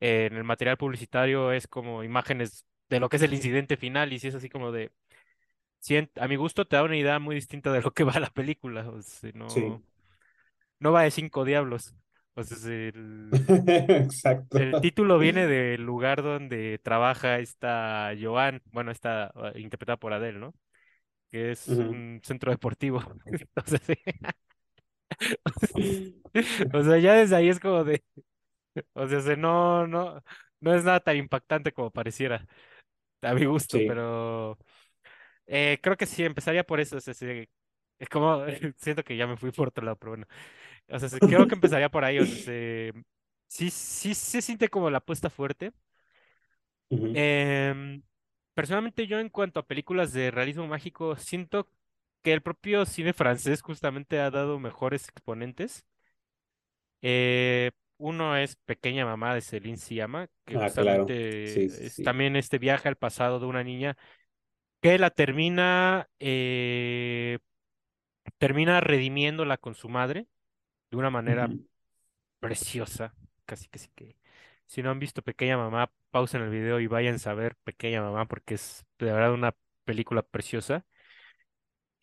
en el material publicitario es como imágenes de lo que es el incidente final y si es así como de, a mi gusto te da una idea muy distinta de lo que va la película, o sea, no, sí. no va de cinco diablos. O sea, es el, Exacto. el título viene del lugar donde trabaja esta Joan, bueno, está interpretada por Adele, ¿no? Que es un centro deportivo. Entonces, sí. O sea, ya desde ahí es como de, o sea, se- no, no, no es nada tan impactante como pareciera, a mi gusto, Sí. pero eh, creo que sí, empezaría por eso, o sea, sí, es como, siento que ya me fui por otro lado, pero bueno, o sea, creo que empezaría por ahí, o sea, se- sí, sí se siente como la apuesta fuerte. Ujú. Em, personalmente yo en cuanto a películas de realismo mágico, siento que el propio cine francés justamente ha dado mejores exponentes. Uno es Pequeña Mamá de Celine Sciamma, que Ah, claro. Sí, justamente sí, es sí. también este viaje al pasado de una niña que la termina, eh, termina redimiéndola con su madre de una manera preciosa, casi que sí que. Si no han visto Pequeña Mamá, pausen el video y vayan a ver Pequeña Mamá porque es de verdad una película preciosa.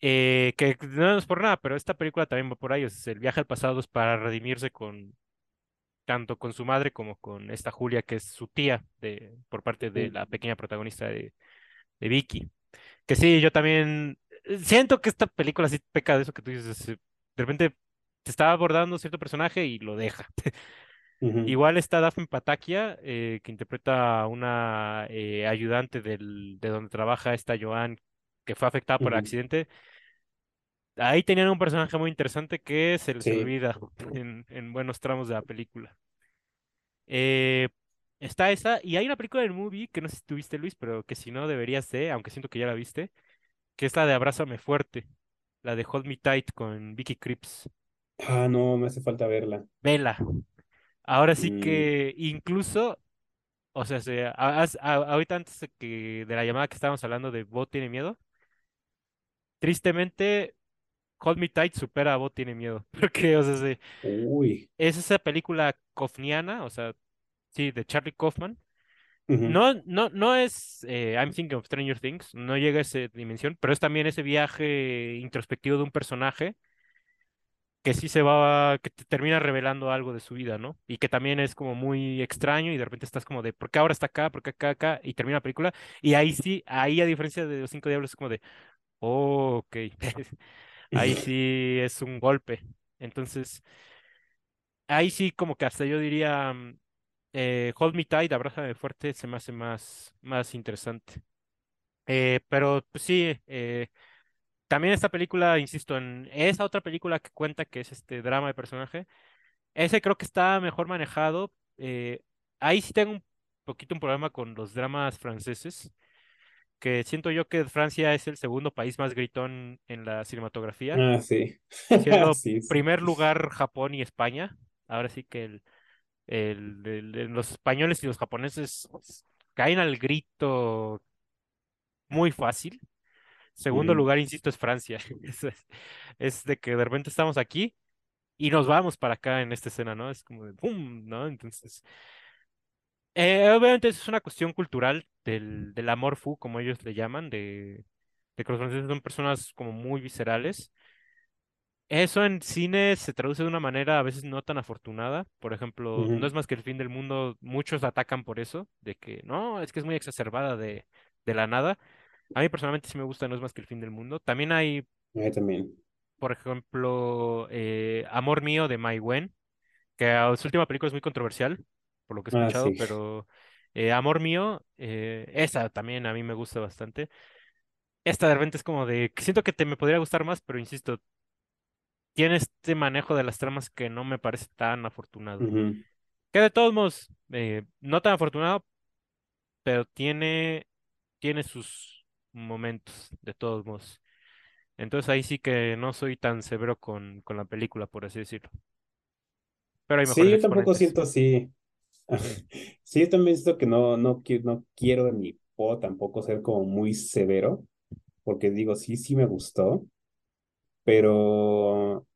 Eh, que no es por nada, pero esta película también va por ahí. o sea, el viaje al pasado es para redimirse con tanto con su madre como con esta Julia, que es su tía de, por parte de la pequeña protagonista de, de Vicky. Que sí, yo también eh, siento que esta película sí peca de eso que tú dices. eh, De repente te está abordando cierto personaje y lo deja. Igual está Daphne Patakia, eh, que interpreta a una eh, ayudante del, de donde trabaja esta Joan, que fue afectada por el accidente. Ahí tenían un personaje muy interesante que se les Sí. olvida en, en buenos tramos de la película. Eh, está esa, y hay una película del movie que no sé si tuviste, Luis, pero que si no deberías de, aunque siento que ya la viste, que es la de Abrázame Fuerte, la de Hold Me Tight con Vicky Krieps. Ah, no, me hace falta verla. Vela. Ahora sí Mm, que incluso, o sea, se, a- a- ahorita antes de que de la llamada que estábamos hablando de Bo tiene miedo, tristemente Hold Me Tight supera a Bo tiene miedo, porque, o sea, uy. es esa película kofniana, o sea, sí, de Charlie Kaufman No, no, no es eh, I'm Thinking of Stranger Things, no llega a esa dimensión, pero es también ese viaje introspectivo de un personaje que sí se va, que te termina revelando algo de su vida, ¿no? Y que también es como muy extraño y de repente estás como de, ¿por qué ahora está acá? ¿Por qué acá, acá? Y termina la película. Y ahí sí, ahí a diferencia de Los Cinco Diablos es como de, oh, ok, ahí sí es un golpe. Entonces, ahí sí como que hasta yo diría, mm, eh, Hold Me Tight, Abrázame Fuerte, se me hace más, más interesante. Eh, pero pues sí, eh, también esta película, insisto, en esa otra película que cuenta que es este drama de personaje, ese creo que está mejor manejado. ahí sí tengo un poquito un problema con los dramas franceses, que siento yo que Francia es el segundo país más gritón en la cinematografía, Ah, sí. siendo Sí, sí. primer lugar Japón y España. Ahora sí que el, el- los españoles y los japoneses caen al grito muy fácil. Segundo lugar, insisto, es Francia. Es, es- es de que de repente estamos aquí y nos vamos para acá en esta escena, ¿no? Es como de ¡pum! ¿no? Entonces, eh, obviamente eso es una cuestión cultural del, del amor fu, como ellos le llaman, de, de que los franceses son personas como muy viscerales. Eso en cine se traduce de una manera a veces no tan afortunada. Por ejemplo, no es más que el fin del mundo, muchos la atacan por eso, de que no, es que es muy exacerbada de, de la nada. A mí personalmente sí me gusta, no es más que el fin del mundo. También hay también. por ejemplo, eh, Amor Mío de Mai Wen, que su última película es muy controversial, por lo que he Ah, escuchado, sí. pero eh, Amor Mío, eh, esa también a mí me gusta bastante. Esta de repente es como de, que siento que te me podría gustar más, pero insisto, tiene este manejo de las tramas que no me parece tan afortunado. Que de todos modos, eh, no tan afortunado, pero tiene, tiene sus momentos, de todos modos. Entonces ahí sí que no soy tan severo con, con la película, por así decirlo. Pero hay Sí, yo tampoco siento así. Sí, yo también siento que no, no, no quiero ni puedo tampoco ser como muy severo, porque digo, sí, sí me gustó, pero,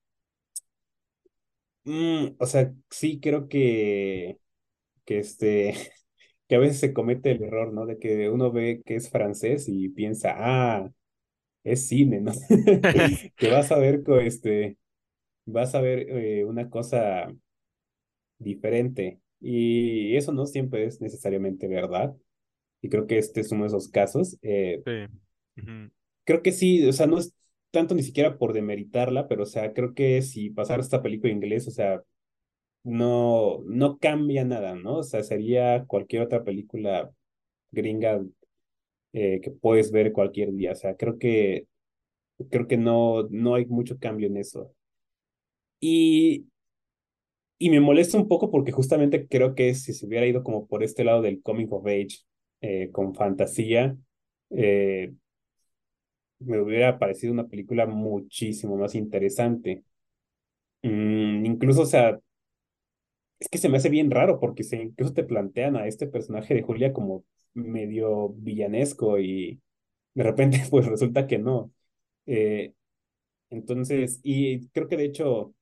mm, o sea, sí creo que, que este, que a veces se comete el error, ¿no? De que uno ve que es francés y piensa, ah, es cine, ¿no? Que vas a ver, co- este, vas a ver eh, una cosa diferente. Y eso no siempre es necesariamente verdad. Y creo que este es uno de esos casos. Eh, sí. Ujú. creo que sí, o sea, no es tanto ni siquiera por demeritarla, pero o sea, creo que si pasara esta película en inglés, o sea, no, no cambia nada, ¿no? O sea, sería cualquier otra película gringa eh, que puedes ver cualquier día. O sea, creo que, creo que no, no hay mucho cambio en eso. Y, y me molesta un poco porque justamente creo que si se hubiera ido como por este lado del coming of age, eh, con fantasía, eh, me hubiera parecido una película muchísimo más interesante. Mm, incluso, o sea, es que se me hace bien raro porque se, incluso te plantean a este personaje de Julia como medio villanesco y de repente pues resulta que no. Eh, entonces, y creo que de hecho,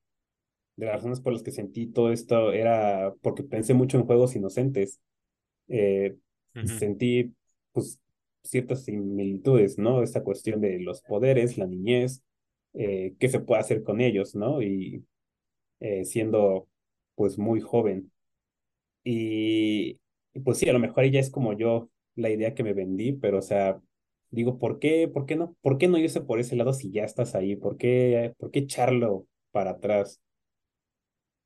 de las razones por las que sentí todo esto era porque pensé mucho en juegos inocentes. Eh, Ujú, sentí pues ciertas similitudes, ¿no? Esta cuestión de los poderes, la niñez, eh, qué se puede hacer con ellos, ¿no? Y eh, siendo pues muy joven. Y, y, pues sí, a lo mejor ella es como yo la idea que me vendí, pero o sea, digo, ¿por qué, por qué no? ¿Por qué no irse por ese lado si ya estás ahí? ¿Por qué, por qué echarlo para atrás?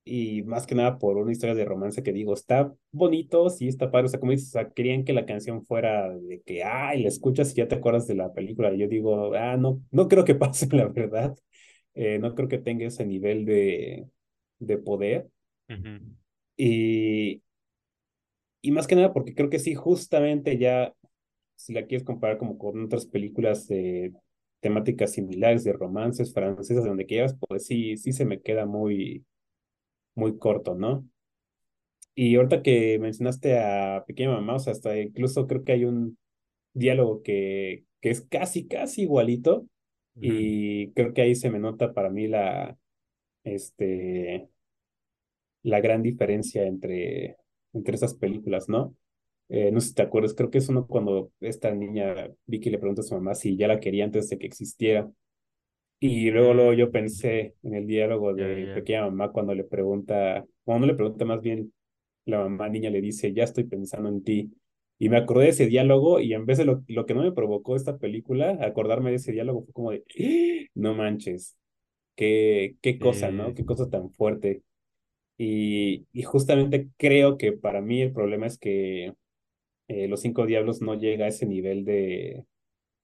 Y más que nada por una historia de romance que digo, está bonito, sí está padre, o sea, como dices, o sea, querían que la canción fuera de que, ay, la escuchas y ya te acuerdas de la película. Yo digo, ah, no, no creo que pase, la verdad. Eh, no creo que tenga ese nivel de, de poder. ujú, Y, y más que nada porque creo que sí, justamente ya, si la quieres comparar como con otras películas de temáticas similares, de romances francesas, de donde quieras, pues sí, sí se me queda muy, muy corto, ¿no? Y ahorita que mencionaste a Pequeña Mamá, o sea, hasta incluso creo que hay un diálogo que, que es casi, casi igualito, y creo que ahí se me nota para mí la, este, la gran diferencia entre, entre esas películas, ¿no? Eh, no sé si te acuerdas, creo que es uno cuando esta niña Vicky le pregunta a su mamá si ya la quería antes de que existiera. Y luego, luego yo pensé en el diálogo de ya. pequeña mamá cuando le pregunta, cuando le pregunta más bien, la mamá niña le dice, ya estoy pensando en ti. Y me acordé de ese diálogo y en vez de lo, lo que no me provocó esta película, acordarme de ese diálogo fue como de, "Ah, no manches, qué, qué cosa, ¿no? Qué cosa tan fuerte. Y, y justamente creo que para mí el problema es que eh, Los Cinco Diablos no llega a ese nivel de,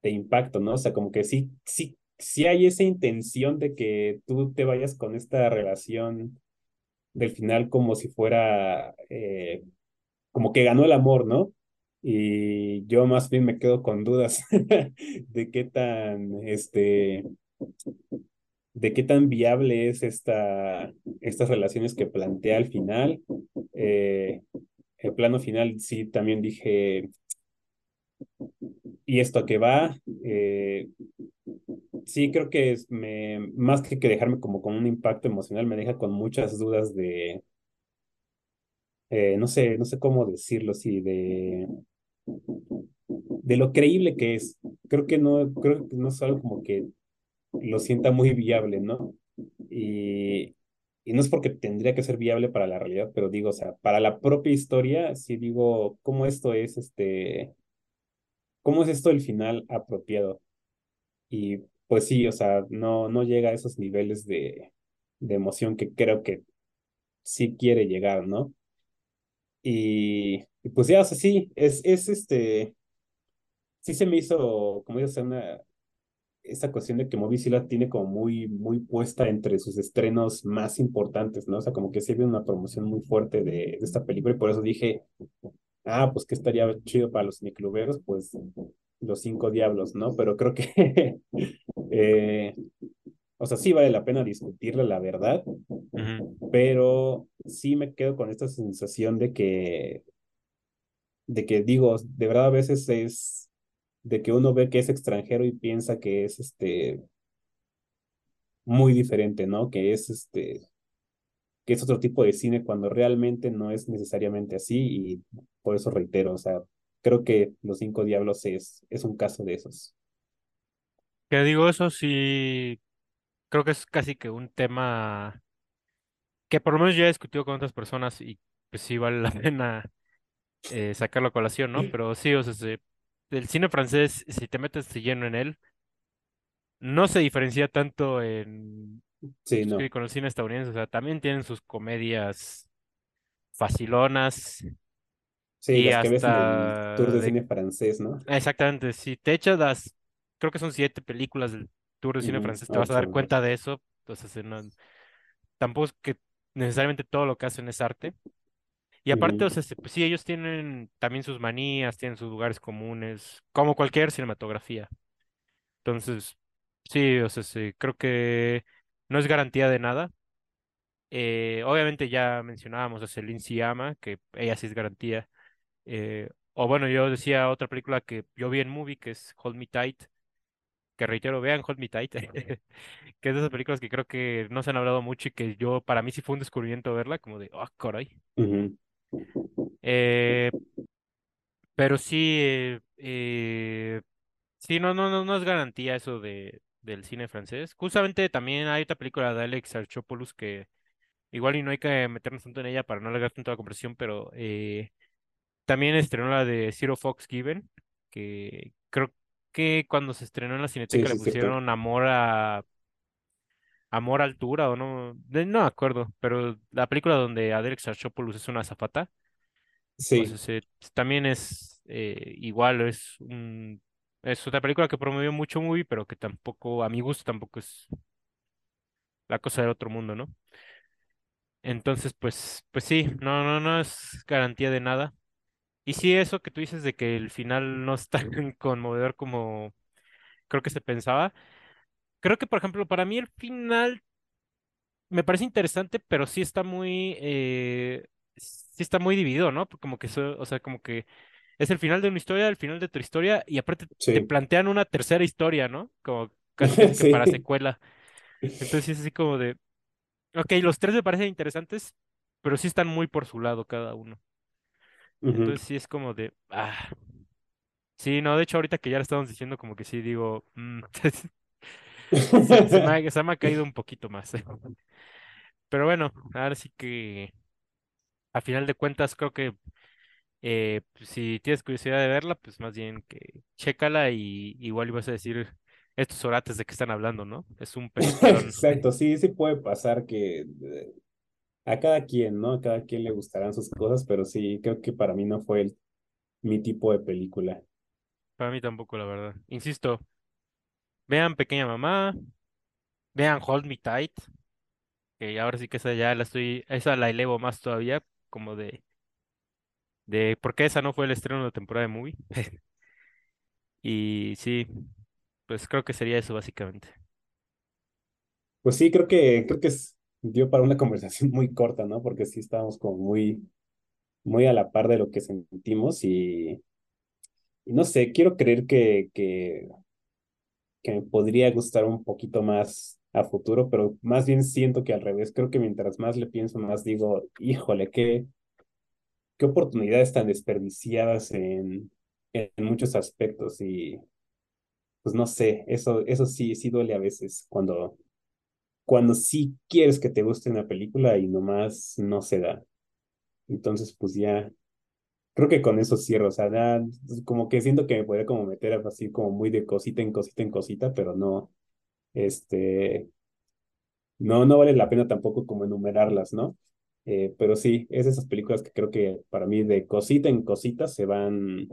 de impacto, ¿no? O sea, como que sí, sí, sí hay esa intención de que tú te vayas con esta relación del final como si fuera, eh, como que ganó el amor, ¿no? Y yo más bien me quedo con dudas de qué tan, este, de qué tan viable es esta, estas relaciones que plantea al final. Eh, el plano final sí también dije, ¿y esto a qué va? Eh, sí, creo que es, me, más que, que dejarme como con un impacto emocional, me deja con muchas dudas de, eh, no sé, no sé cómo decirlo, sí, de, de lo creíble que es. Creo que no, creo que no es algo como que lo sienta muy viable, ¿no? Y, y no es porque tendría que ser viable para la realidad, pero digo, o sea, para la propia historia, sí digo, ¿cómo esto es, este, cómo es esto el final apropiado? Y pues sí, o sea, no, no llega a esos niveles de, de emoción que creo que sí quiere llegar, ¿no? Y, pues ya, o sea, sí, es, es este, sí se me hizo, como dices, una, esa cuestión de que Movie tiene como muy, muy puesta entre sus estrenos más importantes, ¿no? O sea, como que sí había una promoción muy fuerte de, de esta película y por eso dije, ah, pues que estaría chido para los cinecluberos, pues los cinco diablos, ¿no? Pero creo que, eh, o sea, sí vale la pena discutirla, la verdad, pero sí me quedo con esta sensación de que, de que digo, de verdad a veces es de que uno ve que es extranjero y piensa que es este muy diferente, ¿no? Que es este que es otro tipo de cine cuando realmente no es necesariamente así y por eso reitero, o sea, creo que Los Cinco Diablos es, es un caso de esos. Que digo, eso sí, creo que es casi que un tema que por lo menos yo he discutido con otras personas y pues sí vale la pena eh, sacarlo a colación, ¿no? Pero sí, o sea, se- el cine francés, si te metes lleno en él, no se diferencia tanto en Sí, no. con el cine estadounidense, o sea, también tienen sus comedias facilonas Sí, y las que ves en el Tour hasta de de Cine francés, ¿no? exactamente, si te echas las, creo que son siete películas del Tour de Cine Ujú, francés, te vas a dar Ocho. cuenta de eso, entonces no- tampoco es que necesariamente todo lo que hacen es arte. Y aparte, o Ujú. sea, este, pues sí, ellos tienen también sus manías, tienen sus lugares comunes, como cualquier cinematografía. Entonces, sí, o sea, sí, creo que no es garantía de nada, Eh, obviamente ya mencionábamos a Celine Sciamma, que ella sí es garantía. Eh, o bueno, yo decía otra película que yo vi en movie, que es Hold Me Tight, que reitero, vean Hold Me Tight, que es de esas películas que creo que no se han hablado mucho y que yo, para mí sí fue un descubrimiento verla, como de, oh, caray. Eh, pero sí, sí, no, no, no, no es garantía eso de, del cine francés. Justamente también hay otra película de Alex Archopoulos que igual y no hay que meternos tanto en ella para no alargar tanto la conversación, pero eh, también estrenó la de Zero Fox Given, que creo que cuando se estrenó en la Cineteca le sí, pusieron Amor a Amor a Altura o no, no me acuerdo, pero la película donde Alex Archopoulos es una azafata, pues Sí. ese también es eh, igual, es un, es otra película que promovió mucho movie, pero que tampoco, a mi gusto, tampoco es la cosa del otro mundo, ¿no? Entonces, pues, pues sí, no, no, no es garantía de nada. Y sí, eso que tú dices de que el final no es tan conmovedor como creo que se pensaba. Creo que, por ejemplo, para mí el final me parece interesante, pero sí está muy, eh, sí está muy dividido, ¿no? Como que, eso- o sea, como que es el final de una historia, el final de otra historia, y aparte te plantean una tercera historia, ¿no? Como casi, que para secuela. Entonces sí es así como de, ok, los tres me parecen interesantes, pero sí están muy por su lado cada uno. Entonces sí es como de, ah. Sí, no, de hecho ahorita que ya lo estamos diciendo como que sí digo, mm, se, se me ha, se me ha caído un poquito más. Pero bueno, ahora sí que a final de cuentas creo que eh, pues, si tienes curiosidad de verla, pues más bien que chécala y igual ibas a decir estos orates de que están hablando, ¿no? Es un peliculón. Exacto, sí, sí puede pasar que eh, a cada quien, ¿no? A cada quien le gustarán sus cosas, pero sí, creo que para mí no fue el- mi tipo de película. Para mí tampoco, la verdad. Insisto, vean Pequeña Mamá, vean Hold Me Tight, que ahora sí que esa ya la estoy, esa la elevo más todavía, como de, de por qué esa no fue el estreno de temporada de movie. Y sí, pues creo que sería eso básicamente. Pues sí, creo que, creo que dio para una conversación muy corta, ¿no? Porque sí estábamos como muy, muy a la par de lo que sentimos y, y no sé, quiero creer que, que, que me podría gustar un poquito más a futuro, pero más bien siento que al revés, creo que mientras más le pienso, más digo, híjole, qué, qué oportunidades tan desperdiciadas en, en muchos aspectos y pues no sé, eso, eso sí, sí duele a veces cuando, cuando sí quieres que te guste una película y nomás no se da. Entonces, pues ya, creo que con eso cierro, o sea, ya, como que siento que me puede como meter así como muy de cosita en cosita en cosita, pero no, este, no, no vale la pena tampoco como enumerarlas, ¿no? Eh, pero sí, es de esas películas que creo que para mí de cosita en cosita se van,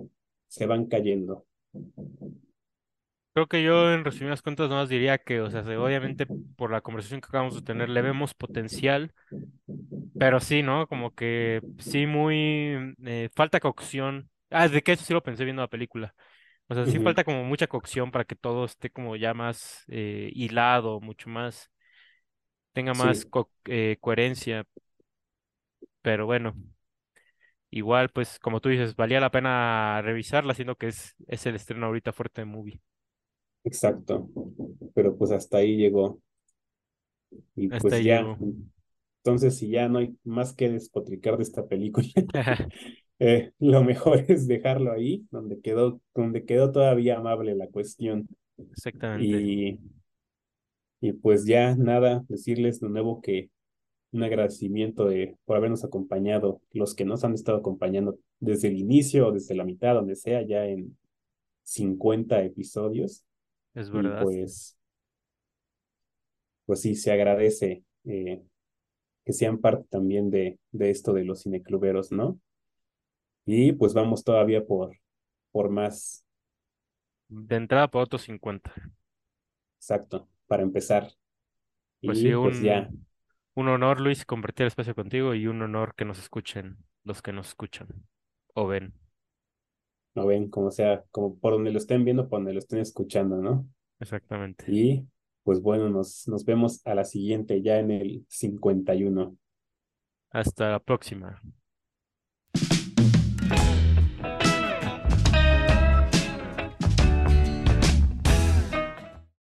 se van cayendo. Creo que yo en resumidas cuentas nomás diría que, o sea, se- obviamente por la conversación que acabamos de tener le vemos potencial, pero sí, ¿no? Como que sí muy eh, falta cocción. Ah, de que eso sí lo pensé viendo la película. O sea, sí falta como mucha cocción para que todo esté como ya más eh, hilado, mucho más, tenga más Sí, co- eh, coherencia, pero bueno. Igual, pues, como tú dices, valía la pena revisarla, siendo que es, es el estreno ahorita fuerte de movie. exacto. Pero pues hasta ahí llegó. Y Hasta pues ahí ya, llegó. entonces si ya no hay más que despotricar de esta película, eh, lo mejor es dejarlo ahí, donde quedó, donde quedó todavía amable la cuestión. Exactamente. Y, y pues ya nada, decirles de nuevo que un agradecimiento de, por habernos acompañado, los que nos han estado acompañando desde el inicio desde la mitad, donde sea, ya en 50 episodios. Es Y verdad. pues, pues sí, se agradece eh, que sean parte también de, de esto de los cinecluberos, ¿no? Y pues vamos todavía por, por más, De entrada por otros cincuenta exacto, para empezar. Pues sí, Y pues ya, un, honor, Luis, compartir el espacio contigo y un honor que nos escuchen los que nos escuchan o ven. no ven, como sea, como por donde lo estén viendo, por donde lo estén escuchando, ¿no? Exactamente. Y Pues bueno, nos, nos vemos a la siguiente, ya en el 51. Hasta la próxima.